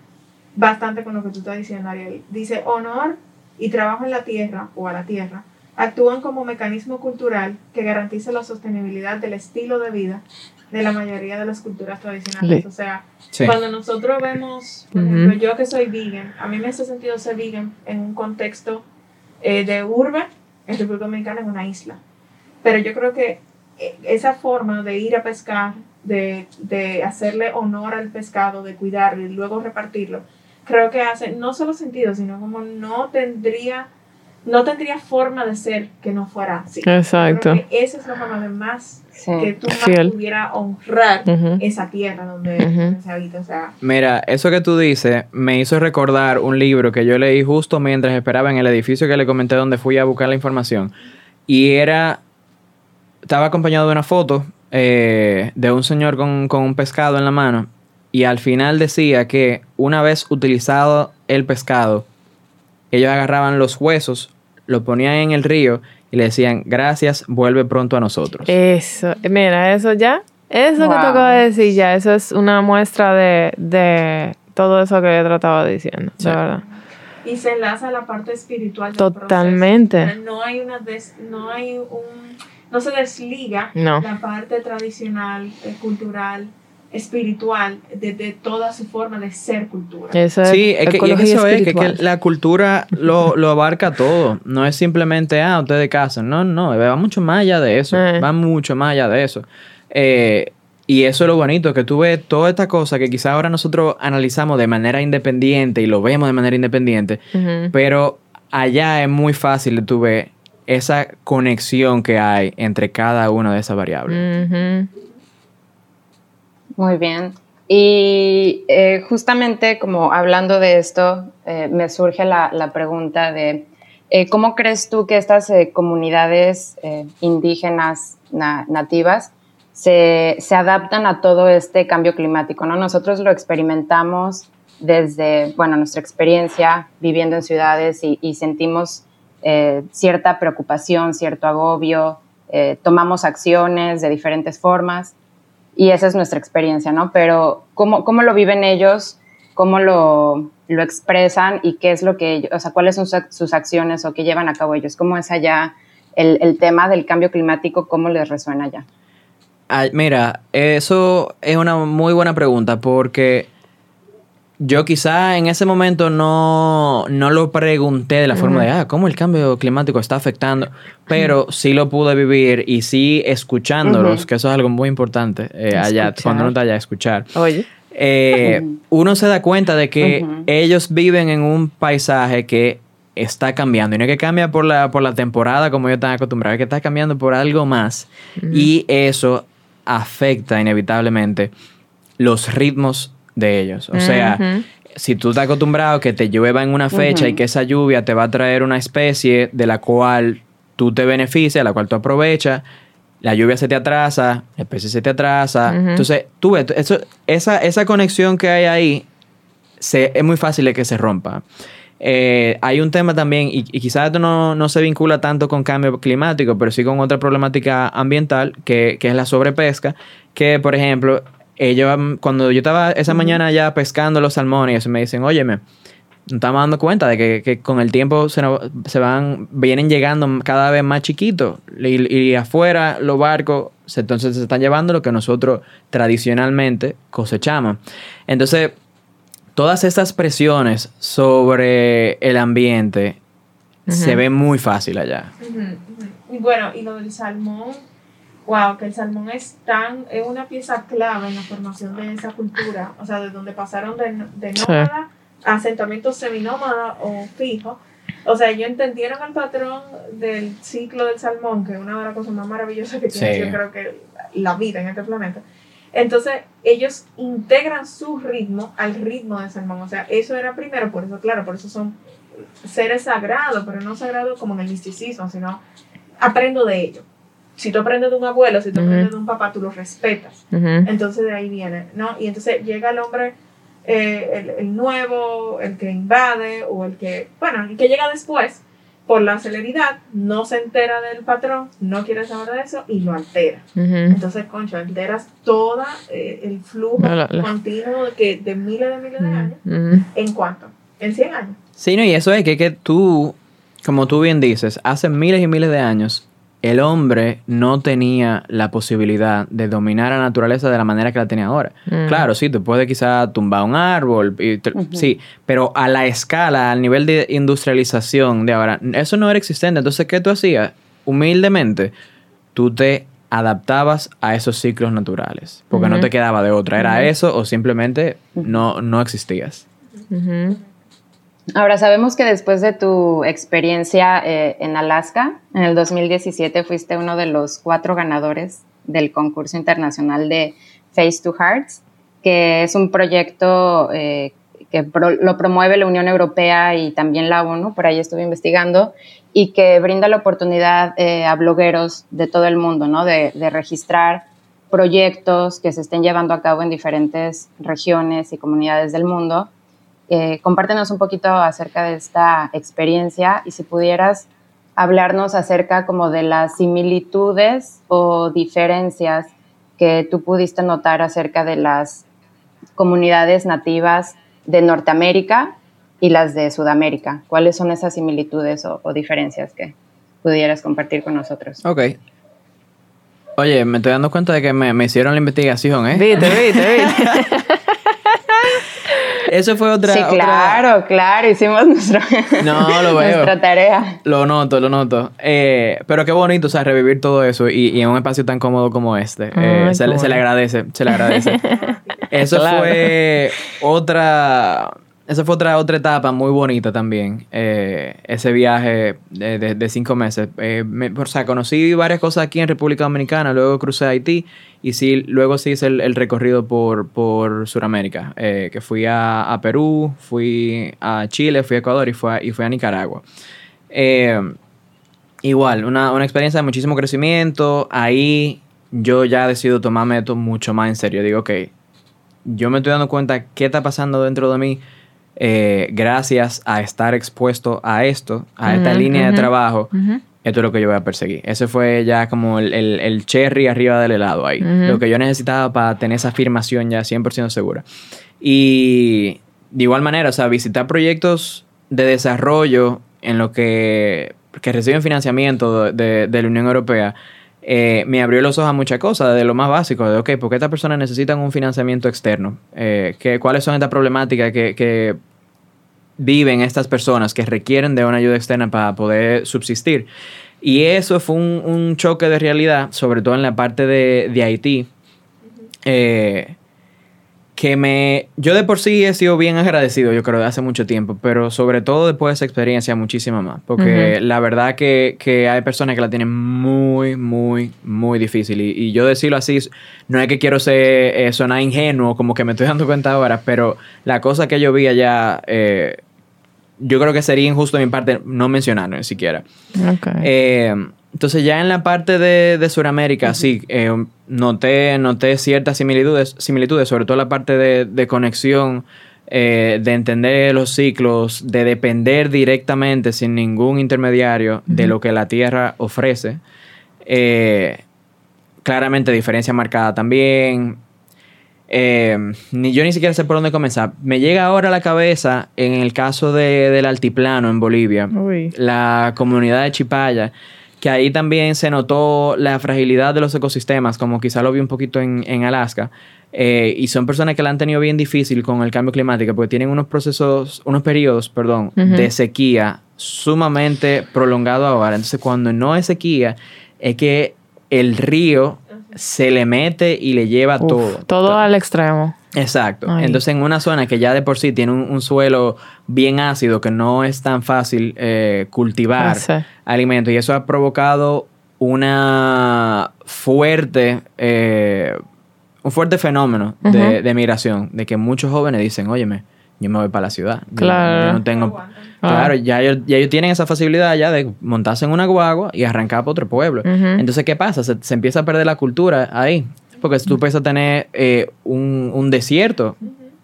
bastante con lo que tú estás diciendo, Ariel. Dice, honor y trabajo en la tierra o a la tierra actúan como mecanismo cultural que garantiza la sostenibilidad del estilo de vida de la mayoría de las culturas tradicionales. Le- O sea, Sí. cuando nosotros vemos, por ejemplo, yo que soy vegan, a mí me hace sentido ser vegan en un contexto eh, de urbe en República Dominicana en una isla. Pero yo creo que eh, esa forma de ir a pescar, de, de hacerle honor al pescado, de cuidarlo y luego repartirlo, creo que hace no solo sentido, sino como no tendría, no tendría forma de ser que no fuera así. Exacto. creo que esa es la forma de más Sí. que tú más Fiel. pudiera honrar esa tierra donde se habita. O sea, Mira, eso que tú dices me hizo recordar un libro que yo leí justo mientras esperaba en el edificio que le comenté donde fui a buscar la información. Y era. Estaba acompañado de una foto eh, de un señor con, con un pescado en la mano. Y al final decía que una vez utilizado el pescado, ellos agarraban los huesos, lo ponían en el río y le decían, gracias, vuelve pronto a nosotros. Eso, mira, eso ya, eso que Wow. te acabo de decir ya, eso es una muestra de, de todo eso que yo trataba diciendo, Sí. de verdad. y se enlaza a la parte espiritual del Totalmente. proceso. No hay una des- no hay un no se desliga No. la parte tradicional, eh, cultural, espiritual de, de toda su forma de ser cultura. Eso es Sí, es que, y eso es, que, que la cultura lo, lo abarca todo. No es simplemente, ah, ustedes casan. No, no, va mucho más allá de eso. Eh. Va mucho más allá de eso. Eh, y eso es lo bonito, que tú ves toda esta cosa que quizás ahora nosotros analizamos de manera independiente y lo vemos de manera independiente, pero allá es muy fácil de tú ver esa conexión que hay entre cada una de esas variables. Muy bien. Y eh, justamente como hablando de esto, eh, me surge la, la pregunta de eh, cómo crees tú que estas comunidades indígenas na- nativas se, se adaptan a todo este cambio climático, ¿no? Nosotros lo experimentamos desde, bueno, nuestra experiencia viviendo en ciudades y sentimos eh, cierta preocupación, cierto agobio, eh, tomamos acciones de diferentes formas y esa es nuestra experiencia, ¿no? Pero ¿cómo, cómo lo viven ellos? ¿Cómo lo, lo expresan? ¿Y qué es lo que ellos, o sea, cuáles son sus, ac- sus acciones o qué llevan a cabo ellos? ¿Cómo es allá el, el tema del cambio climático? ¿Cómo les resuena allá? Mira, eso es una muy buena pregunta porque yo quizá en ese momento no, no lo pregunté de la forma de, ah, ¿cómo el cambio climático está afectando? Pero sí lo pude vivir y sí escuchándolos, que eso es algo muy importante eh, allá, cuando uno está allá, escuchar. Oye. Eh, uno se da cuenta de que ellos viven en un paisaje que está cambiando. Y no es que cambia por la, por la temporada como ellos están acostumbrados, es que está cambiando por algo más. Y eso afecta inevitablemente los ritmos de ellos. O sea, si tú estás acostumbrado que te llueva en una fecha y que esa lluvia te va a traer una especie de la cual tú te beneficias, la cual tú aprovechas, la lluvia se te atrasa, la especie se te atrasa. Entonces, tú ves, eso, esa, esa conexión que hay ahí se, es muy fácil de que se rompa. Eh, hay un tema también, y, y quizás esto no, no se vincula tanto con cambio climático, pero sí con otra problemática ambiental, que, que es la sobrepesca, que por ejemplo, ellos, mm, cuando yo estaba esa mañana ya pescando los salmones, ellos me dicen, óyeme, nos estamos dando cuenta de que, que con el tiempo se, nos- se van, vienen llegando cada vez más chiquitos y, y afuera los barcos se, entonces se están llevando lo que nosotros tradicionalmente cosechamos. Entonces, todas estas presiones sobre el ambiente se ven muy fácil allá. Bueno, y lo del salmón, wow, que el salmón es tan, es una pieza clave en la formación de esa cultura, o sea, de donde pasaron de, de nómada a asentamientos seminómada o fijo. O sea, ellos entendieron el patrón del ciclo del salmón, que es una de las cosas más maravillosas que tiene, Sí. yo creo que la vida en este planeta. Entonces, ellos integran su ritmo al ritmo del salmón. O sea, eso era primero, por eso, claro, por eso son seres sagrados, pero no sagrados como en el misticismo, sino aprendo de ellos. Si tú aprendes de un abuelo, si tú aprendes de un papá, tú los respetas. Entonces de ahí viene, ¿no? Y entonces llega el hombre, eh, el, el nuevo, el que invade, o el que, bueno, el que llega después, por la celeridad, no se entera del patrón, no quiere saber de eso y lo altera. Entonces, concho, alteras todo el flujo La- la- la- continuo de, que, de miles de miles de años. ¿En cuánto? En 100 años. Sí, no, y eso es que, que tú, como tú bien dices, hace miles y miles de años, el hombre no tenía la posibilidad de dominar la naturaleza de la manera que la tenía ahora. Mm. Claro, sí, tú puedes quizá tumbar un árbol, y te- sí, pero a la escala, al nivel de industrialización de ahora, eso no era existente. Entonces, ¿qué tú hacías? Humildemente, tú te adaptabas a esos ciclos naturales, porque no te quedaba de otra. Era eso o simplemente no, no existías. Ahora sabemos que después de tu experiencia eh, en Alaska, en el 2017 fuiste uno de los cuatro ganadores del concurso internacional de Face to Hearts, que es un proyecto eh, que pro- lo promueve la Unión Europea y también la ONU, por ahí estuve investigando, y que brinda la oportunidad eh, a blogueros de todo el mundo, ¿no? De, de registrar proyectos que se estén llevando a cabo en diferentes regiones y comunidades del mundo. Eh, compártenos un poquito acerca de esta experiencia y si pudieras hablarnos acerca como de las similitudes o diferencias que tú pudiste notar acerca de las comunidades nativas de Norteamérica y las de Sudamérica. ¿Cuáles son esas similitudes o, o diferencias que pudieras compartir con nosotros? Ok. Oye, me estoy dando cuenta de que me, me hicieron la investigación, ¿eh? Viste, viste, viste. *laughs* Eso fue otra... sí, otra- claro, claro, hicimos nuestro, *laughs* *laughs* No, lo veo. nuestra tarea. Lo noto, lo noto. Eh, pero qué bonito, o sea, revivir todo eso y, y en un espacio tan cómodo como este. Eh, Ay, se, le- se le bueno. agradece, se le agradece. *laughs* Eso Claro. fue otra... esa fue otra, otra etapa muy bonita también, eh, ese viaje de, de- cinco meses. Eh, o sea, conocí varias cosas aquí en República Dominicana, luego crucé a Haití y sí, luego sí hice el, el recorrido por, por Sudamérica, eh, que fui a, a Perú, fui a Chile, fui a Ecuador y fui a, y fui a Nicaragua. Igual, una, una experiencia de muchísimo crecimiento. Ahí yo ya decido tomarme esto mucho más en serio. Digo, ok, yo me estoy dando cuenta qué está pasando dentro de mí eh, gracias a estar expuesto a esto, a esta línea de trabajo. Esto es lo que yo voy a perseguir. Ese fue ya como el, el- el cherry arriba del helado ahí. Lo que yo necesitaba para tener esa afirmación ya 100% segura. Y de igual manera, o sea, visitar proyectos de desarrollo en lo que, que reciben financiamiento de, de- de la Unión Europea, eh, me abrió los ojos a muchas cosas, de lo más básico, de, ok, ¿por qué estas personas necesitan un financiamiento externo? Eh, ¿qué- ¿Cuáles son estas problemáticas que, que viven estas personas que requieren de una ayuda externa para poder subsistir? Y eso fue un, un choque de realidad, sobre todo en la parte de, de Haití, eh, que me... Yo de por sí he sido bien agradecido, yo creo, de hace mucho tiempo, pero sobre todo después de esa experiencia, muchísima más. Porque Ujú. la verdad que, que hay personas que la tienen muy, muy, muy difícil. Y, y yo decirlo así, no es que quiero ser, eh, sonar ingenuo, como que me estoy dando cuenta ahora, pero la cosa que yo vi allá... eh, yo creo que sería injusto de mi parte no mencionarlo ni siquiera. Eh, entonces ya en la parte de, de Sudamérica, sí, eh, noté, noté ciertas similitudes, similitudes, sobre todo la parte de, de conexión, eh, de entender los ciclos, de depender directamente, sin ningún intermediario, de lo que la Tierra ofrece. Eh, claramente diferencia marcada también. Eh, ni yo ni siquiera sé por dónde comenzar. Me llega ahora a la cabeza en el caso de- del altiplano en Bolivia Uy. la comunidad de Chipaya, que ahí también se notó la fragilidad de los ecosistemas, como quizá lo vi un poquito en, en Alaska. Eh, y son personas que la han tenido bien difícil con el cambio climático, porque tienen unos procesos, unos periodos, perdón, de sequía sumamente prolongado ahora. Entonces, cuando no es sequía, es que el río se le mete y le lleva Uf, todo. todo al extremo. Exacto. Ay. Entonces, en una zona que ya de por sí tiene un, un suelo bien ácido, que no es tan fácil eh, cultivar Ah, alimentos, y eso ha provocado una fuerte, eh, un fuerte fenómeno de, de migración, de que muchos jóvenes dicen, óyeme, yo me voy para la ciudad. Yo- Claro. Yo no tengo... Aguantan. Claro, Ah. ya ellos, ya ellos tienen esa facilidad ya de montarse en una guagua y arrancar para otro pueblo. Ujú. Entonces, ¿qué pasa? Se, se empieza a perder la cultura ahí. Porque si tú empiezas a tener eh, un, un desierto.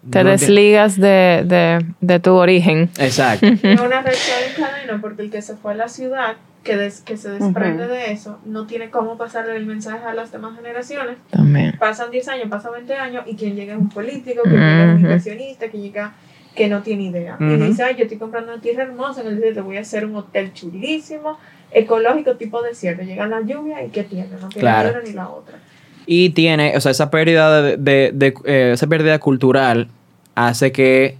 Te no desligas de, de, de tu origen. Exacto. Es una reacción en cadena porque el que se fue a la ciudad, que, des- que se desprende Ujú. de eso, no tiene cómo pasarle el mensaje a las demás generaciones. También. Pasan 10 años, pasan 20 años y quien llega es un político, que llega es un inversionista, que llega que no tiene idea. Y dice, ay, yo estoy comprando una tierra hermosa en el desierto, voy a hacer un hotel chulísimo, ecológico, tipo desierto. Llega la lluvia y ¿qué tiene? No tiene Claro. ni una ni la otra. Y tiene, o sea, esa pérdida de, de- de, eh, esa pérdida cultural hace que,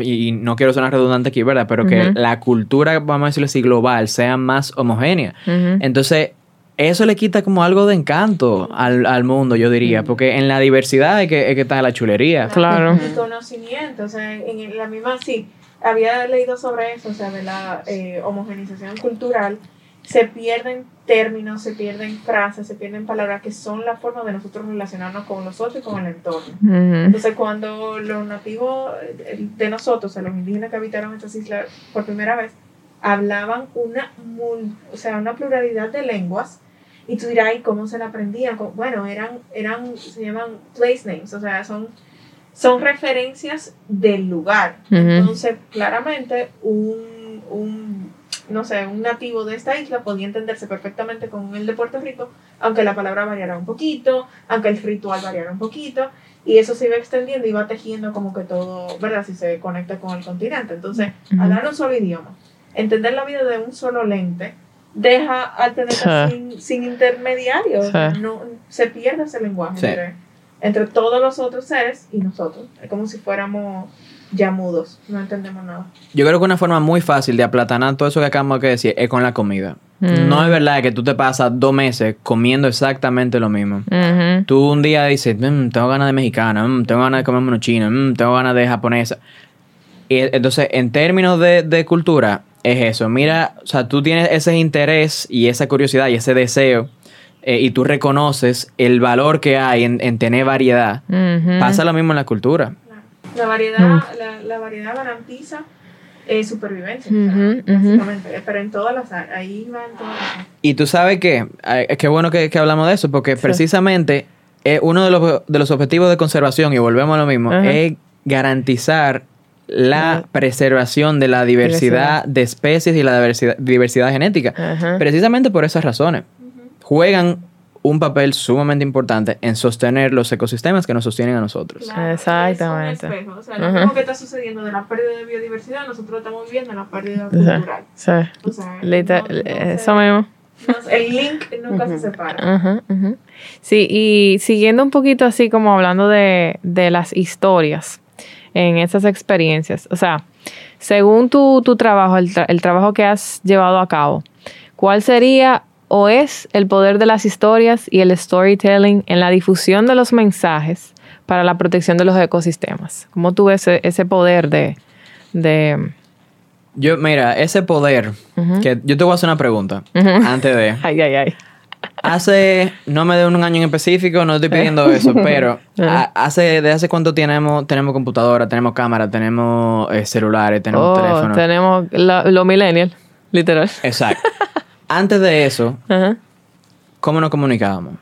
y no quiero sonar redundante aquí, ¿verdad? Pero que la cultura, vamos a decirlo así, global, sea más homogénea. Entonces, eso le quita como algo de encanto al, al mundo, yo diría, porque en la diversidad es que, es que está la chulería. Claro. Y conocimiento, o sea, en la misma, sí, había leído sobre eso, o sea, de la eh, homogenización cultural, se pierden términos, se pierden frases, se pierden palabras que son la forma de nosotros relacionarnos con los otros y con el entorno. Entonces, cuando los nativos eh, de nosotros, o sea, los indígenas que habitaron estas islas por primera vez, hablaban una, mul- o sea, una pluralidad de lenguas, y tú dirás, ¿y cómo se la aprendían? Bueno, eran, eran, se llaman place names, o sea, son, son referencias del lugar. Entonces, claramente, un, un, no sé, un nativo de esta isla podía entenderse perfectamente con el de Puerto Rico, aunque la palabra variara un poquito, aunque el ritual variara un poquito, y eso se iba extendiendo y iba tejiendo como que todo, ¿verdad? Si se conecta con el continente. Entonces, hablar un solo idioma, entender la vida de un solo lente, deja al planeta Sí. sin, sin intermediarios, Sí. no, se pierde ese lenguaje Sí. entre, entre todos los otros seres y nosotros. Es como si fuéramos ya mudos, no entendemos nada. Yo creo que una forma muy fácil de aplatanar todo eso que acabamos de decir es con la comida. Mm. No es verdad que tú te pasas dos meses comiendo exactamente lo mismo. Tú un día dices, "Mm, tengo ganas de mexicana, mm, tengo ganas de comerme unos chinos, mm, tengo ganas de japonesa. Y entonces, en términos de, de cultura, es eso. Mira, o sea, tú tienes ese interés y esa curiosidad y ese deseo eh, y tú reconoces el valor que hay en, en tener variedad. Pasa lo mismo en la cultura. La variedad, la, la variedad garantiza eh, supervivencia, o sea, básicamente, pero en todas las áreas, ahí va en todas las áreas. Y tú sabes que, qué bueno que, que hablamos de eso, porque precisamente eh, uno de los, de los objetivos de conservación, y volvemos a lo mismo, es garantizar la preservación de la diversidad de especies y la diversidad, diversidad genética. Ajá. Precisamente por esas razones. Juegan un papel sumamente importante en sostener los ecosistemas que nos sostienen a nosotros. Claro, Exactamente. Es un espejo. O sea, lo Ajá. mismo que está sucediendo de la pérdida de biodiversidad, nosotros estamos viviendo la pérdida cultural. sí. O sea, no- no se- eso mismo. no el link nunca se separa. Ajá, ajá. Sí, y siguiendo un poquito así como hablando de, de las historias en esas experiencias, o sea, según tu, tu trabajo, el, tra- el trabajo que has llevado a cabo, ¿cuál sería o es el poder de las historias y el storytelling en la difusión de los mensajes para la protección de los ecosistemas? ¿Cómo tú ves ese, ese poder de... de Yo, mira, ese poder, que yo te voy a hacer una pregunta antes de... *laughs* ay, ay, ay. Hace, no me de un año en específico, no estoy pidiendo eso, *laughs* pero a- hace, ¿de hace cuánto tenemos, tenemos computadora, tenemos cámara, tenemos eh, celulares, tenemos Oh, teléfono? tenemos la- los millennials, literal. Exacto. *laughs* Antes de eso, Ajá. ¿cómo nos comunicábamos?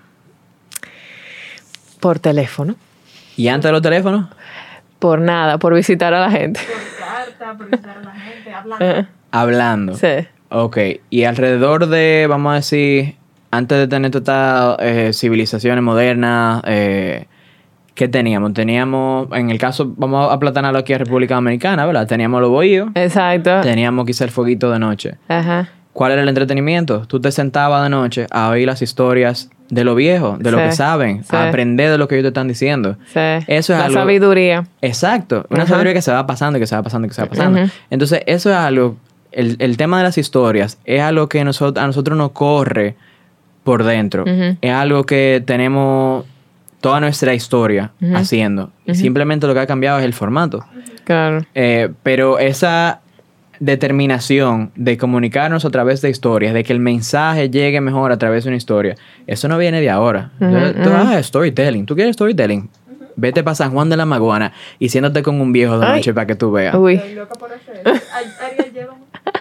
Por teléfono. ¿Y antes de los teléfonos? Por nada, por visitar a la gente. Por carta, por visitar a la gente, hablando. Hablando. Sí. Ok. Y alrededor de, vamos a decir, antes de tener todas estas civilizaciones modernas, eh, ¿qué teníamos? Teníamos, en el caso, vamos a aplatanarlo aquí a República Dominicana, ¿verdad? Teníamos los bohíos, Exacto. teníamos quizá el fueguito de noche. Ajá. ¿Cuál era el entretenimiento? Tú te sentabas de noche a oír las historias de lo viejo, de lo que saben, sí. a aprender de lo que ellos te están diciendo. Sí. Eso es la algo- sabiduría. Exacto, una Ajá. sabiduría que se va pasando, y que se va pasando, y que se va pasando. Entonces, eso es algo, el, el tema de las historias es algo que nosotros, a nosotros nos corre por dentro. Es algo que tenemos toda nuestra historia haciendo. Y Simplemente lo que ha cambiado es el formato. Claro. Eh, pero esa determinación de comunicarnos a través de historias, de que el mensaje llegue mejor a través de una historia, eso no viene de ahora. Tú, ah, storytelling. ¿Tú quieres storytelling? Vete para San Juan de la Maguana y siéntate con un viejo de Ay. noche para que tú veas. Uy. Estoy loca por hacer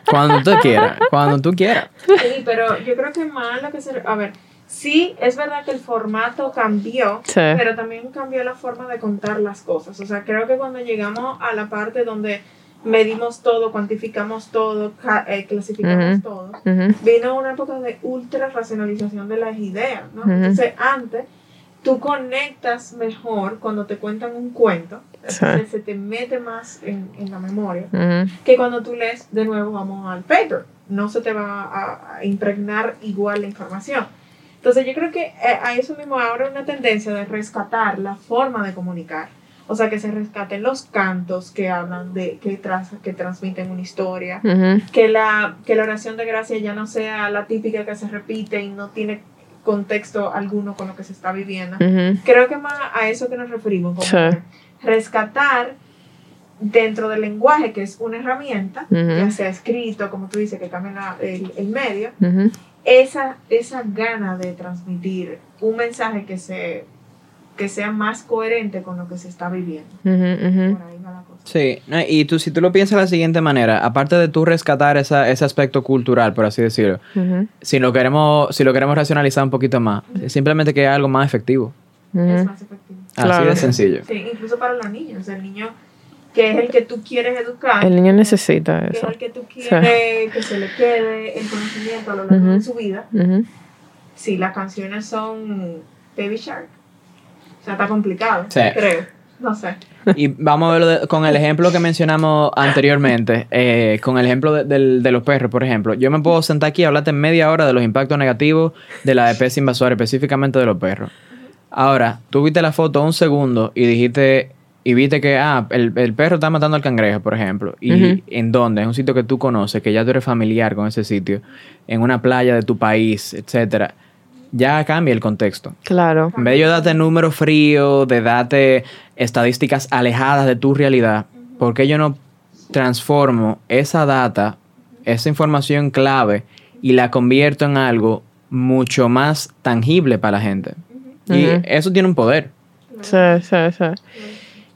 Cuando tú quieras, cuando tú quieras. Sí, pero yo creo que más lo que se... A ver, sí, es verdad que el formato cambió, Sí. pero también cambió la forma de contar las cosas. O sea, creo que cuando llegamos a la parte donde medimos todo, cuantificamos todo, ca- eh, clasificamos Ujú. todo, vino una época de ultra racionalización de las ideas, ¿no? Ujú. Entonces, antes, tú conectas mejor cuando te cuentan un cuento, entonces se te mete más en, en la memoria, Ujú. que cuando tú lees, de nuevo, vamos al paper, no se te va a, a impregnar igual la información. Entonces, yo creo que eh, a eso mismo ahora una tendencia de rescatar la forma de comunicar. O sea, que se rescaten los cantos que hablan de, que, tras, que transmiten una historia, Ujú. que la, que la oración de gracia ya no sea la típica que se repite y no tiene contexto alguno con lo que se está viviendo. Ujú. Creo que más a eso que nos referimos, como Sí. Rescatar dentro del lenguaje, que es una herramienta, Ujú. ya sea escrito, como tú dices, que cambia la- el, el medio, esa, esa gana de transmitir un mensaje que, se, que sea más coherente con lo que se está viviendo. Ujú. Ujú. Por ahí va la cosa. Sí, no, y tú, si tú lo piensas de la siguiente manera, aparte de tú rescatar esa, ese aspecto cultural, por así decirlo, si lo queremos, si lo queremos racionalizar un poquito más, simplemente que es algo más efectivo. Es más efectivo. Así Claro. de sencillo. Sí, incluso para los niños. El niño que es el que tú quieres educar. El niño necesita que es eso. el que tú quieres que se le quede el conocimiento a lo largo de su vida. Ujú. Sí, las canciones son Baby Shark. O sea, está complicado, Sí. creo. No sé. Y vamos a verlo de- con el ejemplo que mencionamos anteriormente, eh, con el ejemplo de, del- de los perros, por ejemplo. Yo me puedo sentar aquí y hablarte en media hora de los impactos negativos de la especie invasora, específicamente de los perros. Ahora, tú viste la foto un segundo y dijiste, y viste que, ah, el, el perro está matando al cangrejo, por ejemplo. ¿Y en dónde? En un sitio que tú conoces, que ya tú eres familiar con ese sitio, en una playa de tu país, etcétera. Ya cambia el contexto. Claro. En vez de yo darte números fríos, de darte estadísticas alejadas de tu realidad, ¿por qué yo no transformo esa data, esa información clave y la convierto en algo mucho más tangible para la gente. Y eso tiene un poder. Sí, sí, sí.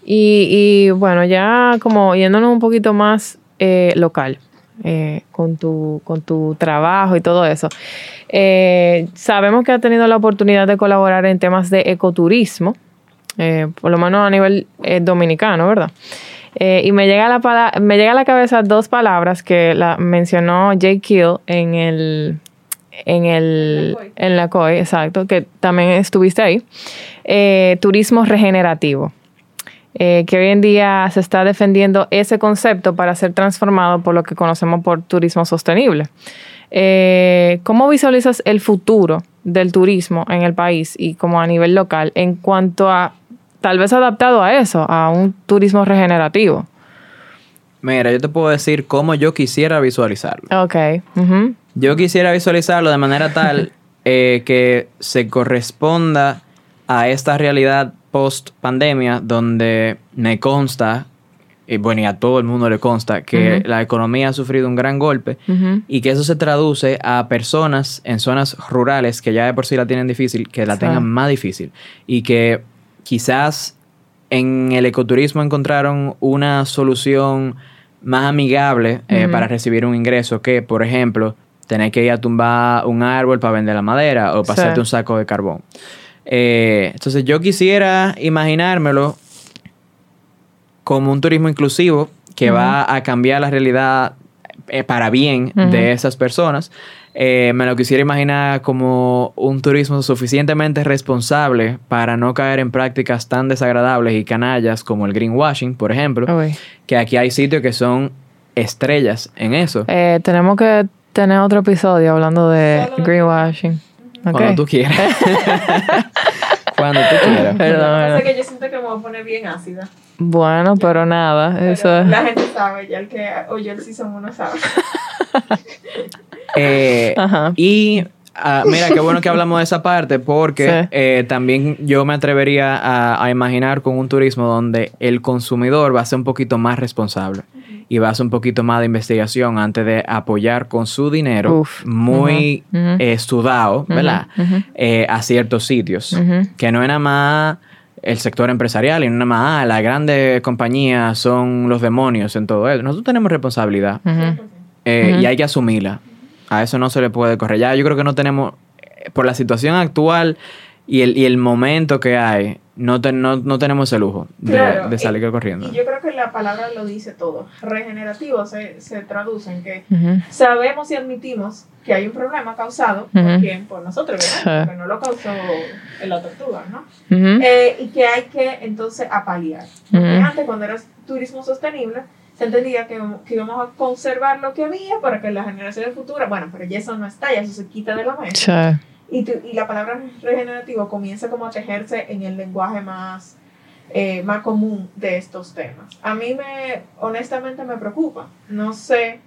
Y, y, bueno, ya como yéndonos un poquito más eh, local, eh, con, tu, con tu trabajo y todo eso. Eh, sabemos que has tenido la oportunidad de colaborar en temas de ecoturismo, eh, por lo menos a nivel eh, dominicano, ¿verdad? Eh, y me llega, a la me llega a la cabeza dos palabras que la mencionó Jay Kill en el en el En la COI. exacto, que también estuviste ahí. Eh, turismo regenerativo. eh, que hoy en día se está defendiendo ese concepto para ser transformado por lo que conocemos por turismo sostenible. Eh, ¿Cómo visualizas el futuro del turismo en el país y como a nivel local en cuanto a tal vez adaptado a eso, a un turismo regenerativo? Mira, yo te puedo decir cómo yo quisiera visualizarlo. Ok. Yo quisiera visualizarlo de manera tal *laughs* eh, que se corresponda a esta realidad post pandemia donde me consta, y bueno, y a todo el mundo le consta, que la economía ha sufrido un gran golpe y que eso se traduce a personas en zonas rurales que ya de por sí la tienen difícil, que la Sí. tengan más difícil y que quizás en el ecoturismo encontraron una solución más amigable eh, para recibir un ingreso que, por ejemplo, tener que ir a tumbar un árbol para vender la madera o Sí. hacerte un saco de carbón. Eh, entonces yo quisiera imaginármelo como un turismo inclusivo que va a cambiar la realidad eh, para bien de esas personas. Eh, me lo quisiera imaginar como un turismo suficientemente responsable para no caer en prácticas tan desagradables y canallas como el greenwashing, por ejemplo, Uy. que aquí hay sitios que son estrellas en eso. Eh, tenemos que tener otro episodio hablando de Solo greenwashing. Cuando tú quieras. *laughs* Cuando tú quieras. Perdón, que yo siento que me voy a poner bien ácida. Bueno, pero nada, Pero eso La gente sabe, ya el que oyó el season 1 sabe. *laughs* Eh, Ajá. Y ah, mira, qué bueno que hablamos de esa parte porque Sí. eh, también yo me atrevería a, a imaginar con un turismo donde el consumidor va a ser un poquito más responsable y va a hacer un poquito más de investigación antes de apoyar con su dinero Uf. muy eh, sudado, ¿verdad? a ciertos sitios. Que no es nada más el sector empresarial y no es nada más, ah, las grandes compañías son los demonios en todo eso. Nosotros tenemos responsabilidad y hay que asumirla. A eso no se le puede correr. Ya yo creo que no tenemos, eh, por la situación actual y el, y el momento que hay, no, te- no, no tenemos el lujo de, Claro, de salir y- corriendo. Y yo creo que la palabra lo dice todo. Regenerativo se, se traduce en que Ujú. sabemos y admitimos que hay un problema causado por Ujú. quién, por nosotros. ¿verdad? Porque no lo causó la tortuga, ¿no? Ujú. Eh, y que hay que entonces apalear. Antes, cuando era turismo sostenible, se entendía que, que íbamos a conservar lo que había para que las generaciones futuras, bueno, pero ya eso no está, ya eso se quita de la mesa. Sí. Y, tu- y la palabra regenerativo comienza como a tejerse en el lenguaje más, eh, más común de estos temas. A mí me, honestamente me preocupa. No sé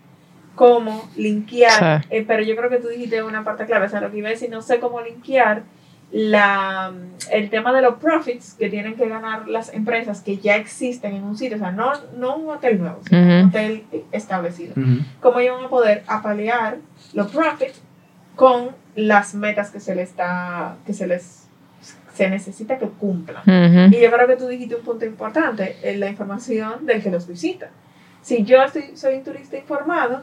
cómo linkear, Sí. eh, pero yo creo que tú dijiste una parte clave, o sea, lo que iba a decir, no sé cómo linkear la, el tema de los profits que tienen que ganar las empresas que ya existen en un sitio, o sea, no, no un hotel nuevo, sino un Ujú. hotel establecido Ujú. cómo ellos van a poder apalear los profits con las metas que se les está que se les se necesita que cumplan Ujú. y yo creo que tú dijiste un punto importante en la información del que los visita si yo estoy, soy un turista informado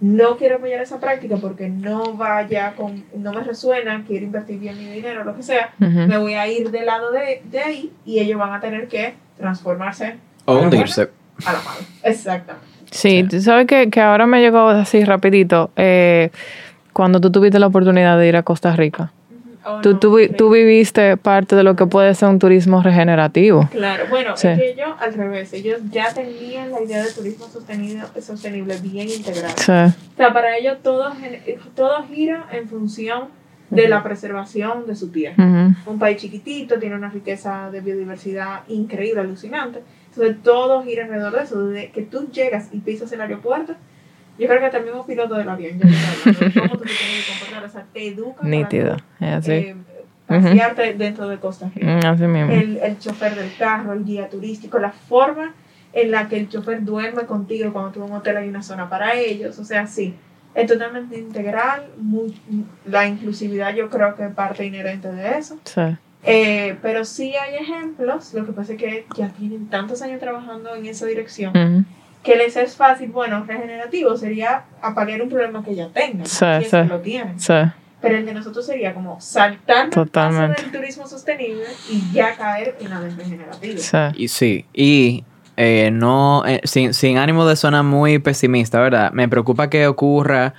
no quiero apoyar esa práctica porque no vaya con no me resuena quiero invertir bien mi dinero lo que sea me voy a ir del lado de, de ahí y ellos van a tener que transformarse O a hundirse. a la mala. Exactamente. Sí, tú sabes que, que ahora me llegó así rapidito, eh, cuando tú tuviste la oportunidad de ir a Costa Rica. Oh, Tú, no, tú, viviste parte de lo que puede ser un turismo regenerativo. Claro, bueno, Sí. es que ellos al revés, ellos ya tenían la idea de turismo sostenible, sostenible bien integrada. Sí. O sea, para ellos todo, todo gira en función de la preservación de su tierra. Un país chiquitito, tiene una riqueza de biodiversidad increíble, alucinante. Entonces todo gira alrededor de eso. Desde que tú llegas y pisas el aeropuerto, yo creo que también un piloto del avión, ya está cómo tú te tienes que comportar, o sea, te educa para Nítido. tú, Es así. eh, pasearte dentro de Costa Rica Mm, así mismo. el, el chofer del carro, el guía turístico, la forma en la que el chofer duerme contigo cuando tú en un hotel hay una zona para ellos. O sea, sí, es totalmente integral. muy- la inclusividad yo creo que es parte inherente de eso. Sí. Eh, pero sí hay ejemplos, lo que pasa es que ya tienen tantos años trabajando en esa dirección, Ujú. Que les es fácil, bueno, regenerativo sería apagar un problema que ya tengan, Sí, es sí. que lo tienen. Sí. Pero el de nosotros sería como saltar Totalmente. del turismo sostenible y ya caer en la del regenerativo. Sí. Y sí, y eh, no, eh, sin, sin ánimo de sonar muy pesimista, ¿verdad? Me preocupa que ocurra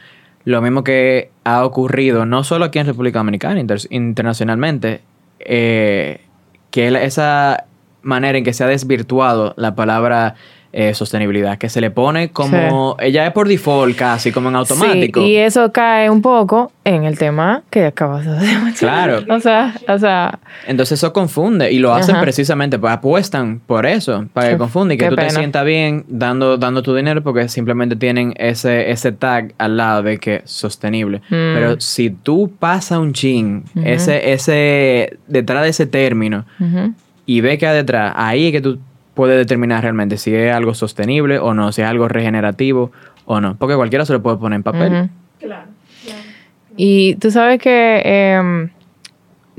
lo mismo que ha ocurrido, no solo aquí en República Dominicana, inter- internacionalmente, eh, que la- esa manera en que se ha desvirtuado la palabra eh, sostenibilidad, que se le pone como, ella es por default casi, como en automático. Sí, y eso cae un poco en el tema que acabas de mencionar. Claro. *laughs* O sea, o sea, Entonces eso confunde y lo hacen Ajá. precisamente, pues apuestan por eso, para que confunde y que qué tú te sientas bien dando, dando tu dinero porque simplemente tienen ese, ese tag al lado de que sostenible. Mm. Pero si tú pasas un chin, ese, ese, detrás de ese término y ve que hay detrás, ahí es que tú puedes determinar realmente si es algo sostenible o no, si es algo regenerativo o no. Porque cualquiera se lo puede poner en papel. Claro, claro. Y tú sabes que eh,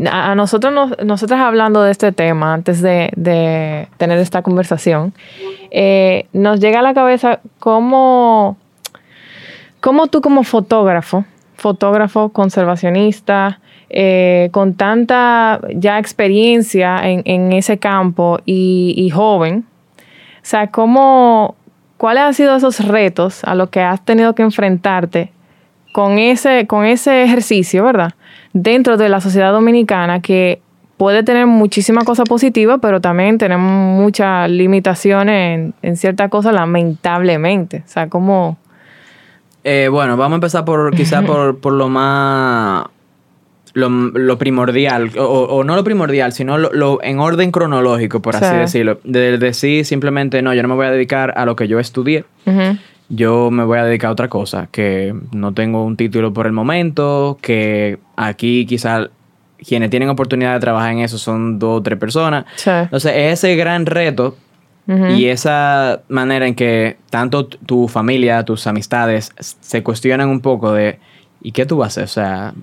a a nosotros, nos, nosotras hablando de este tema antes de, de tener esta conversación, eh, nos llega a la cabeza cómo, cómo tú como fotógrafo, fotógrafo conservacionista, eh, con tanta ya experiencia en, en ese campo y, y joven, o sea, ¿cómo, ¿cuáles han sido esos retos a los que has tenido que enfrentarte con ese, con ese ejercicio, ¿verdad? Dentro de la sociedad dominicana que puede tener muchísimas cosas positivas, pero también tenemos muchas limitaciones en, en ciertas cosas, lamentablemente. O sea, como... Eh, bueno, vamos a empezar por quizá *laughs* por, por lo más lo, lo primordial, o, o no lo primordial, sino lo, lo- en orden cronológico, por así Sí. decirlo. De decir simplemente, no, yo no me voy a dedicar a lo que yo estudié, yo me voy a dedicar a otra cosa, que no tengo un título por el momento, que aquí quizá quienes tienen oportunidad de trabajar en eso son dos o tres personas. sí, Entonces, ese gran reto y esa manera en que tanto tu familia, tus amistades se cuestionan un poco de ¿y qué tú vas a hacer? O sea,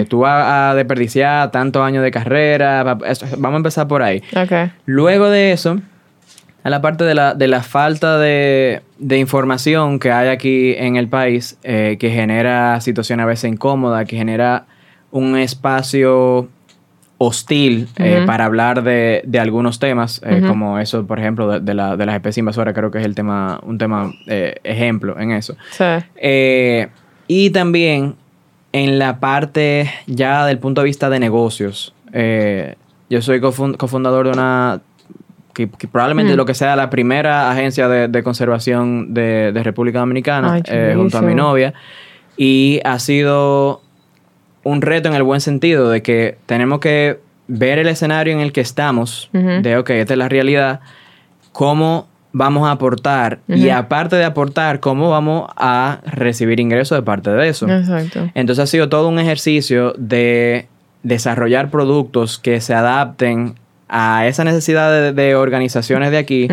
Eh, tú vas a desperdiciar tantos años de carrera. vamos a empezar por ahí. Luego de eso, a la parte de la, de la falta de, de información que hay aquí en el país, eh, que genera situaciones a veces incómodas, que genera un espacio hostil eh, para hablar de, de algunos temas, eh, como eso, por ejemplo, de, de la- de las especies invasoras, creo que es el tema, un tema eh, ejemplo en eso. sí, y también en la parte ya del punto de vista de negocios. Eh, yo soy cofun- cofundador de una, que, que probablemente Mm. lo que sea la primera agencia de, de conservación de, de República Dominicana, Ay, eh, junto a mi novia. Y ha sido un reto en el buen sentido de que tenemos que ver el escenario en el que estamos, de, ok, esta es la realidad, cómo vamos a aportar y aparte de aportar, cómo vamos a recibir ingresos de parte de eso. exacto. Entonces ha sido todo un ejercicio de desarrollar productos que se adapten a esa necesidad de, de organizaciones de aquí,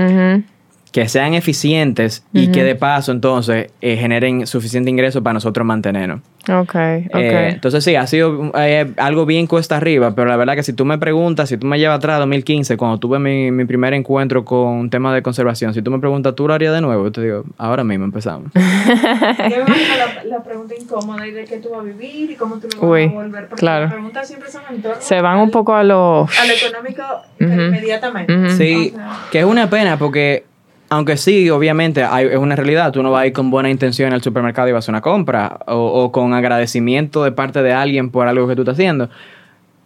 que sean eficientes y que de paso entonces eh, generen suficiente ingreso para nosotros mantenernos. Ok, ok. Eh, entonces sí, ha sido eh, algo bien cuesta arriba, pero la verdad que si tú me preguntas, si tú me llevas atrás 2015, cuando tuve mi, mi primer encuentro con un tema de conservación, si tú me preguntas, ¿tú lo harías de nuevo? Yo te digo, ahora mismo empezamos. *laughs* Yo me imagino la, la pregunta incómoda y de qué tú vas a vivir y cómo tú lo vas Uy, a volver. Porque claro. las preguntas siempre son en torno Se van al- un poco a lo... a lo económico inmediatamente. Sí, O sea, que es una pena porque, aunque sí, obviamente hay- es una realidad, tú no vas a ir con buena intención al supermercado y vas a hacer una compra o, o con agradecimiento de parte de alguien por algo que tú estás haciendo.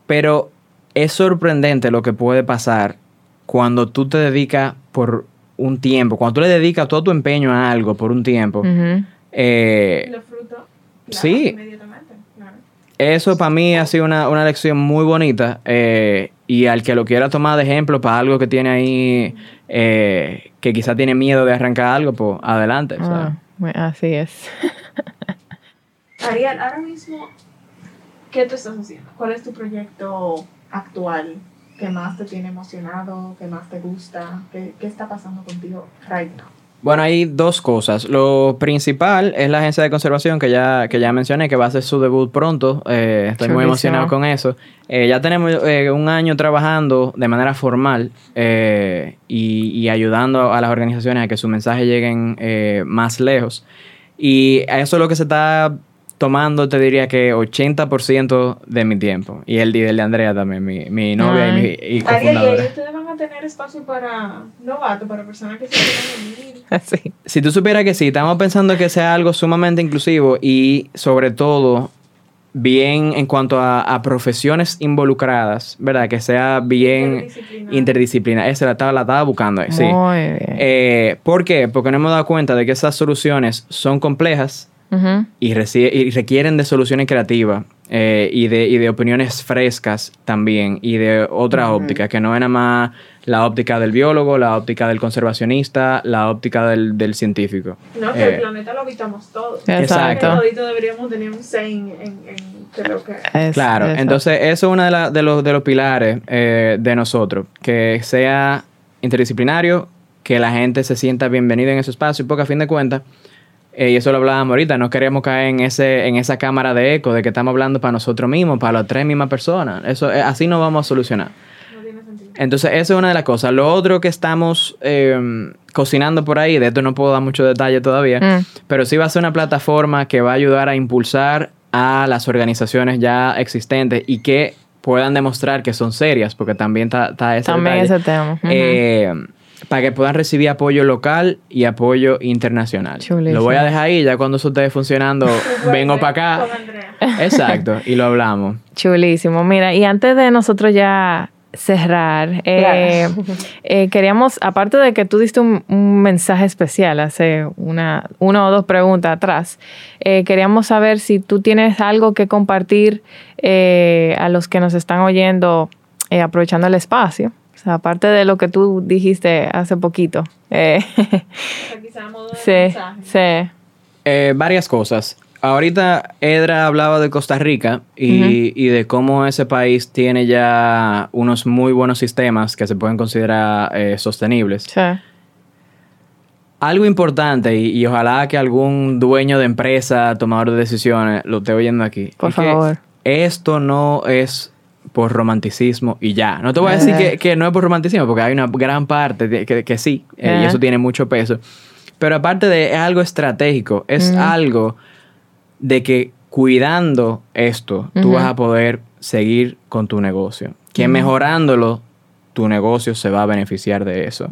Pero es sorprendente lo que puede pasar cuando tú te dedicas por un tiempo, cuando tú le dedicas todo tu empeño a algo por un tiempo. Eh, los frutos. sí. Inmediatamente. Claro. Eso para mí ha sido una, una lección muy bonita eh, y al que lo quiera tomar de ejemplo para algo que tiene ahí, eh, que quizá tiene miedo de arrancar algo, pues adelante. Ah, bueno, así es. *laughs* Ariel, ahora mismo, ¿qué tú estás haciendo? ¿Cuál es tu proyecto actual? que más te tiene emocionado, que más te gusta? ¿Qué, qué está pasando contigo right now? Bueno, hay dos cosas. Lo principal es la agencia de conservación que ya, que ya mencioné, que va a hacer su debut pronto. Eh, estoy muy emocionado con eso. Eh, ya tenemos eh, un año trabajando de manera formal eh, y, y ayudando a las organizaciones a que sus mensajes lleguen eh, más lejos. Y eso es lo que se está tomando, te diría que 80% de mi tiempo. Y el y de Andrea también, mi, mi novia y, mi, y Ariel, ¿y cofundadora. A tener espacio para novatos, para personas que se quieran venir? Así. *laughs* Si tú supieras que sí, estamos pensando que sea algo sumamente inclusivo y sobre todo bien en cuanto a, a profesiones involucradas, ¿verdad? Que sea bien Interdisciplinar. Esa la estaba, la estaba buscando, ahí, sí. Muy bien. Eh, ¿Por qué? Porque nos hemos dado cuenta de que esas soluciones son complejas Ujú. y, y requieren de soluciones creativas eh, y, de, y de opiniones frescas también y de otra óptica, que no es nada más la óptica del biólogo, la óptica del conservacionista, la óptica del, del científico. No, que Eh, el planeta lo habitamos todos. Exacto. Todito deberíamos tener un say en, en, en de lo que... Es- Claro, eso. entonces eso es uno de, la- de los, de los pilares eh, de nosotros, que sea interdisciplinario, que la gente se sienta bienvenida en ese espacio, porque a fin de cuentas, eh, y eso lo hablábamos ahorita, no queríamos caer en, ese, en esa cámara de eco de que estamos hablando para nosotros mismos, para las tres mismas personas. Eso, eh, así no vamos a solucionar. No tiene sentido. Entonces, eso es una de las cosas. Lo otro que estamos eh, cocinando por ahí, de esto no puedo dar mucho detalle todavía, Mm. pero sí va a ser una plataforma que va a ayudar a impulsar a las organizaciones ya existentes y que puedan demostrar que son serias, porque también está, ese También detalle. ese tema. Eh, para que puedan recibir apoyo local y apoyo internacional. Chulísimo. Lo voy a dejar ahí, ya cuando eso esté funcionando, *laughs* vengo para acá. Exacto, y lo hablamos. Chulísimo. Mira, y antes de nosotros ya cerrar, eh, eh, queríamos, aparte de que tú diste un, un mensaje especial hace una, una o dos preguntas atrás, eh, queríamos saber si tú tienes algo que compartir eh, a los que nos están oyendo eh, aprovechando el espacio. Aparte de lo que tú dijiste hace poquito. Eh, *laughs* sí, mensaje. sí. Eh, varias cosas. Ahorita Edra hablaba de Costa Rica y, y de cómo ese país tiene ya unos muy buenos sistemas que se pueden considerar eh, sostenibles. sí. Algo importante y, y ojalá que algún dueño de empresa, tomador de decisiones, lo esté oyendo aquí. Por favor. Esto no es por romanticismo y ya. No te voy a decir que, que no es por romanticismo, porque hay una gran parte de- que, que sí, eh, y eso tiene mucho peso. Pero aparte de es algo estratégico, es algo de que cuidando esto, tú vas a poder seguir con tu negocio. Que mejorándolo, tu negocio se va a beneficiar de eso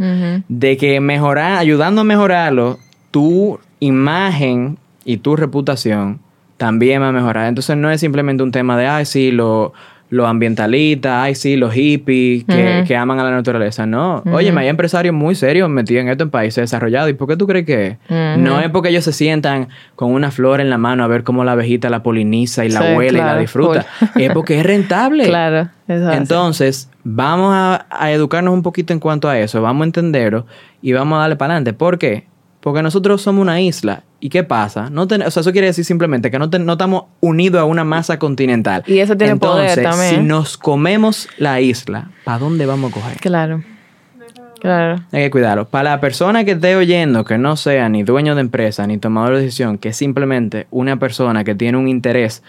de que mejorar, ayudando a mejorarlo, tu imagen y tu reputación también va a mejorar. Entonces no es simplemente un tema de, ay, sí, lo- los ambientalistas, ay, sí, los hippies que, que aman a la naturaleza. No, Ujú. oye, hay empresarios muy serios metidos en esto en países desarrollados. ¿Y por qué tú crees que. No es porque ellos se sientan con una flor en la mano a ver cómo la abejita la poliniza y la Sí, huele y la disfruta. Es porque es rentable. *laughs* Claro. eso. Entonces, vamos a, a educarnos un poquito en cuanto a eso, vamos a entenderlo y vamos a darle para adelante. ¿Por qué? Porque nosotros somos una isla. ¿Y qué pasa? No ten- o sea, eso quiere decir simplemente que no, ten- no estamos unidos a una masa continental. Y eso tiene poder Entonces, también. si nos comemos la isla, ¿para dónde vamos a coger? Claro. Claro. Hay que cuidarlo. Para la persona que esté oyendo, que no sea ni dueño de empresa ni tomador de decisión, que es simplemente una persona que tiene un interés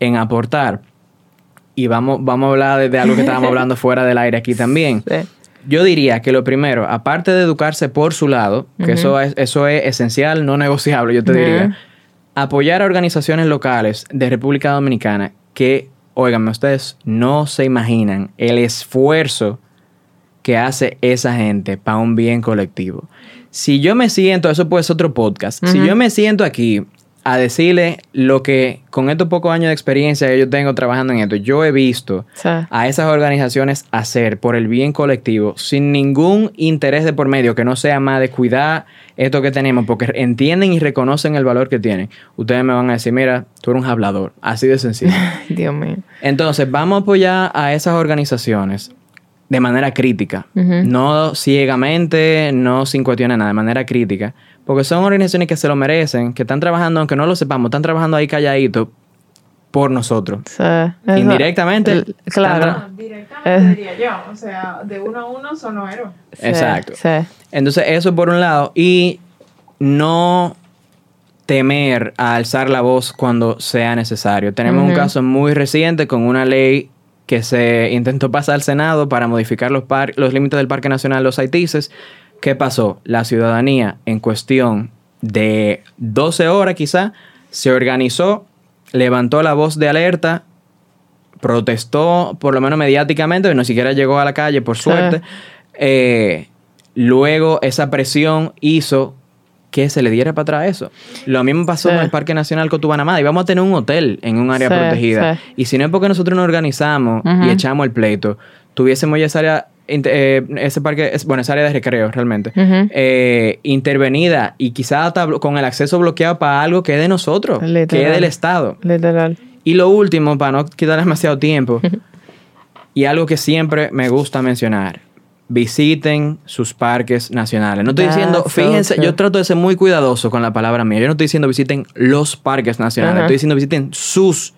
en aportar, y vamos, vamos a hablar de, de algo que estábamos *laughs* hablando fuera del aire aquí también. Sí. Yo diría que lo primero, aparte de educarse por su lado, que eso, es, eso es esencial, no negociable, yo te diría, apoyar a organizaciones locales de República Dominicana que, óiganme, ustedes no se imaginan el esfuerzo que hace esa gente para un bien colectivo. Si yo me siento, eso puede ser otro podcast, si yo me siento aquí a decirle lo que con estos pocos años de experiencia que yo tengo trabajando en esto, yo he visto Sí. a esas organizaciones hacer por el bien colectivo sin ningún interés de por medio que no sea más de cuidar esto que tenemos porque entienden y reconocen el valor que tienen. Ustedes me van a decir, mira, tú eres un hablador, así de sencillo. *laughs* Dios mío. Entonces, vamos a apoyar a esas organizaciones de manera crítica, no ciegamente, no sin cuestionar nada, de manera crítica, porque son organizaciones que se lo merecen, que están trabajando, aunque no lo sepamos, están trabajando ahí calladitos por nosotros. Sí, eso- Indirectamente, el- Claro. No, directamente Eh. diría yo. O sea, de uno a uno son los héroes. Sí, Exacto. Sí. Entonces, eso por un lado. Y no temer a alzar la voz cuando sea necesario. Tenemos un caso muy reciente con una ley que se intentó pasar al Senado para modificar los, par- los límites del Parque Nacional Los Haitises. ¿Qué pasó? La ciudadanía en cuestión de 12 horas quizá se organizó, levantó la voz de alerta, protestó por lo menos mediáticamente, no siquiera llegó a la calle por suerte. Eh, luego esa presión hizo que se le diera para atrás eso. Lo mismo pasó Sí. con el Parque Nacional Cotubanamá. Íbamos a tener un hotel en un área Sí, protegida. sí. Y si no es porque nosotros nos organizamos y echamos el pleito, tuviésemos ya esa área, eh, ese parque, es, bueno, esa área de recreo realmente, eh, intervenida y blo- con el acceso bloqueado para algo que es de nosotros, que es del Estado. Literal. Y lo último, para no quitar demasiado tiempo, y algo que siempre me gusta mencionar, visiten sus parques nacionales. No estoy That's diciendo, fíjense, yo trato de ser muy cuidadoso con la palabra mía. Yo no estoy diciendo visiten los parques nacionales, estoy diciendo visiten sus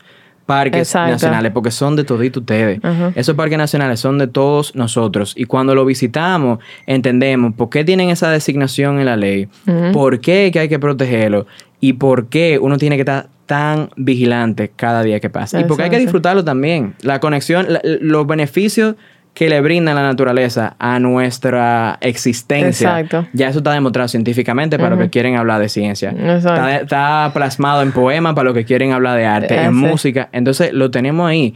parques Exacto. nacionales, porque son de todito ustedes. Ajá. Esos parques nacionales son de todos nosotros. Y cuando lo visitamos, entendemos por qué tienen esa designación en la ley, por qué que hay que protegerlo y por qué uno tiene que estar tan vigilante cada día que pasa. Y porque hay que disfrutarlo también. La conexión, la- los beneficios que le brinda la naturaleza a nuestra existencia. Exacto. Ya eso está demostrado científicamente para los que quieren hablar de ciencia. Exacto. Está, está plasmado en poemas para los que quieren hablar de arte, en sí. música. Entonces lo tenemos ahí.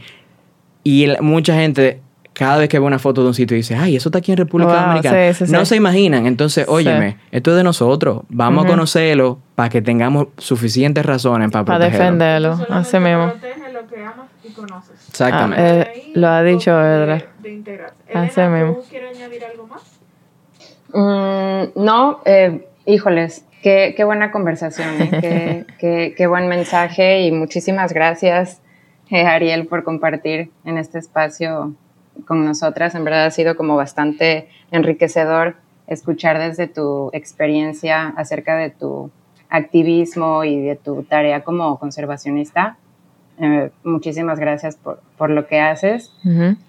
Y el- mucha gente, cada vez que ve una foto de un sitio, dice, ay, eso está aquí en República Wow, Dominicana. sí, sí, no sí. se imaginan. Entonces, óyeme, esto es de nosotros. Vamos a conocerlo para que tengamos suficientes razones para Para protegerlo. defenderlo. Así mismo. Protege lo que amas y conoces. Exactamente. Ah, eh, lo ha dicho Edra. De integrarse. Así Elena, mismo. ¿tú quieres añadir algo más? Mm, no, eh, híjoles, qué, qué buena conversación, ¿eh? qué, *laughs* qué- qué buen mensaje y muchísimas gracias, eh, Ariel, por compartir en este espacio con nosotras. En verdad ha sido como bastante enriquecedor escuchar desde tu experiencia acerca de tu activismo y de tu tarea como conservacionista. Eh, muchísimas gracias por, por lo que haces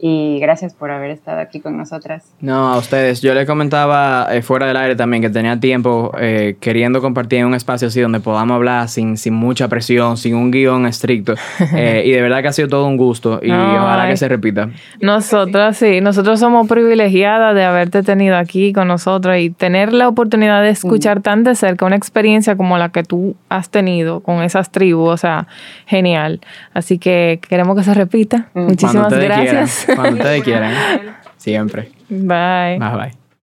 y gracias por haber estado aquí con nosotras. No, a ustedes. Yo les comentaba eh, fuera del aire también que tenía tiempo eh, queriendo compartir en un espacio así donde podamos hablar sin, sin mucha presión, sin un guion estricto. *laughs* Eh, y de verdad que ha sido todo un gusto y No, ojalá ay. que se repita. Nosotros sí, nosotros somos privilegiadas de haberte tenido aquí con nosotros y tener la oportunidad de escuchar tan de cerca una experiencia como la que tú has tenido con esas tribus, o sea, genial. Así que queremos que se repita. Mm. Muchísimas cuando gracias. quieran. Cuando ustedes *laughs* quieran. Siempre. Bye. Bye bye.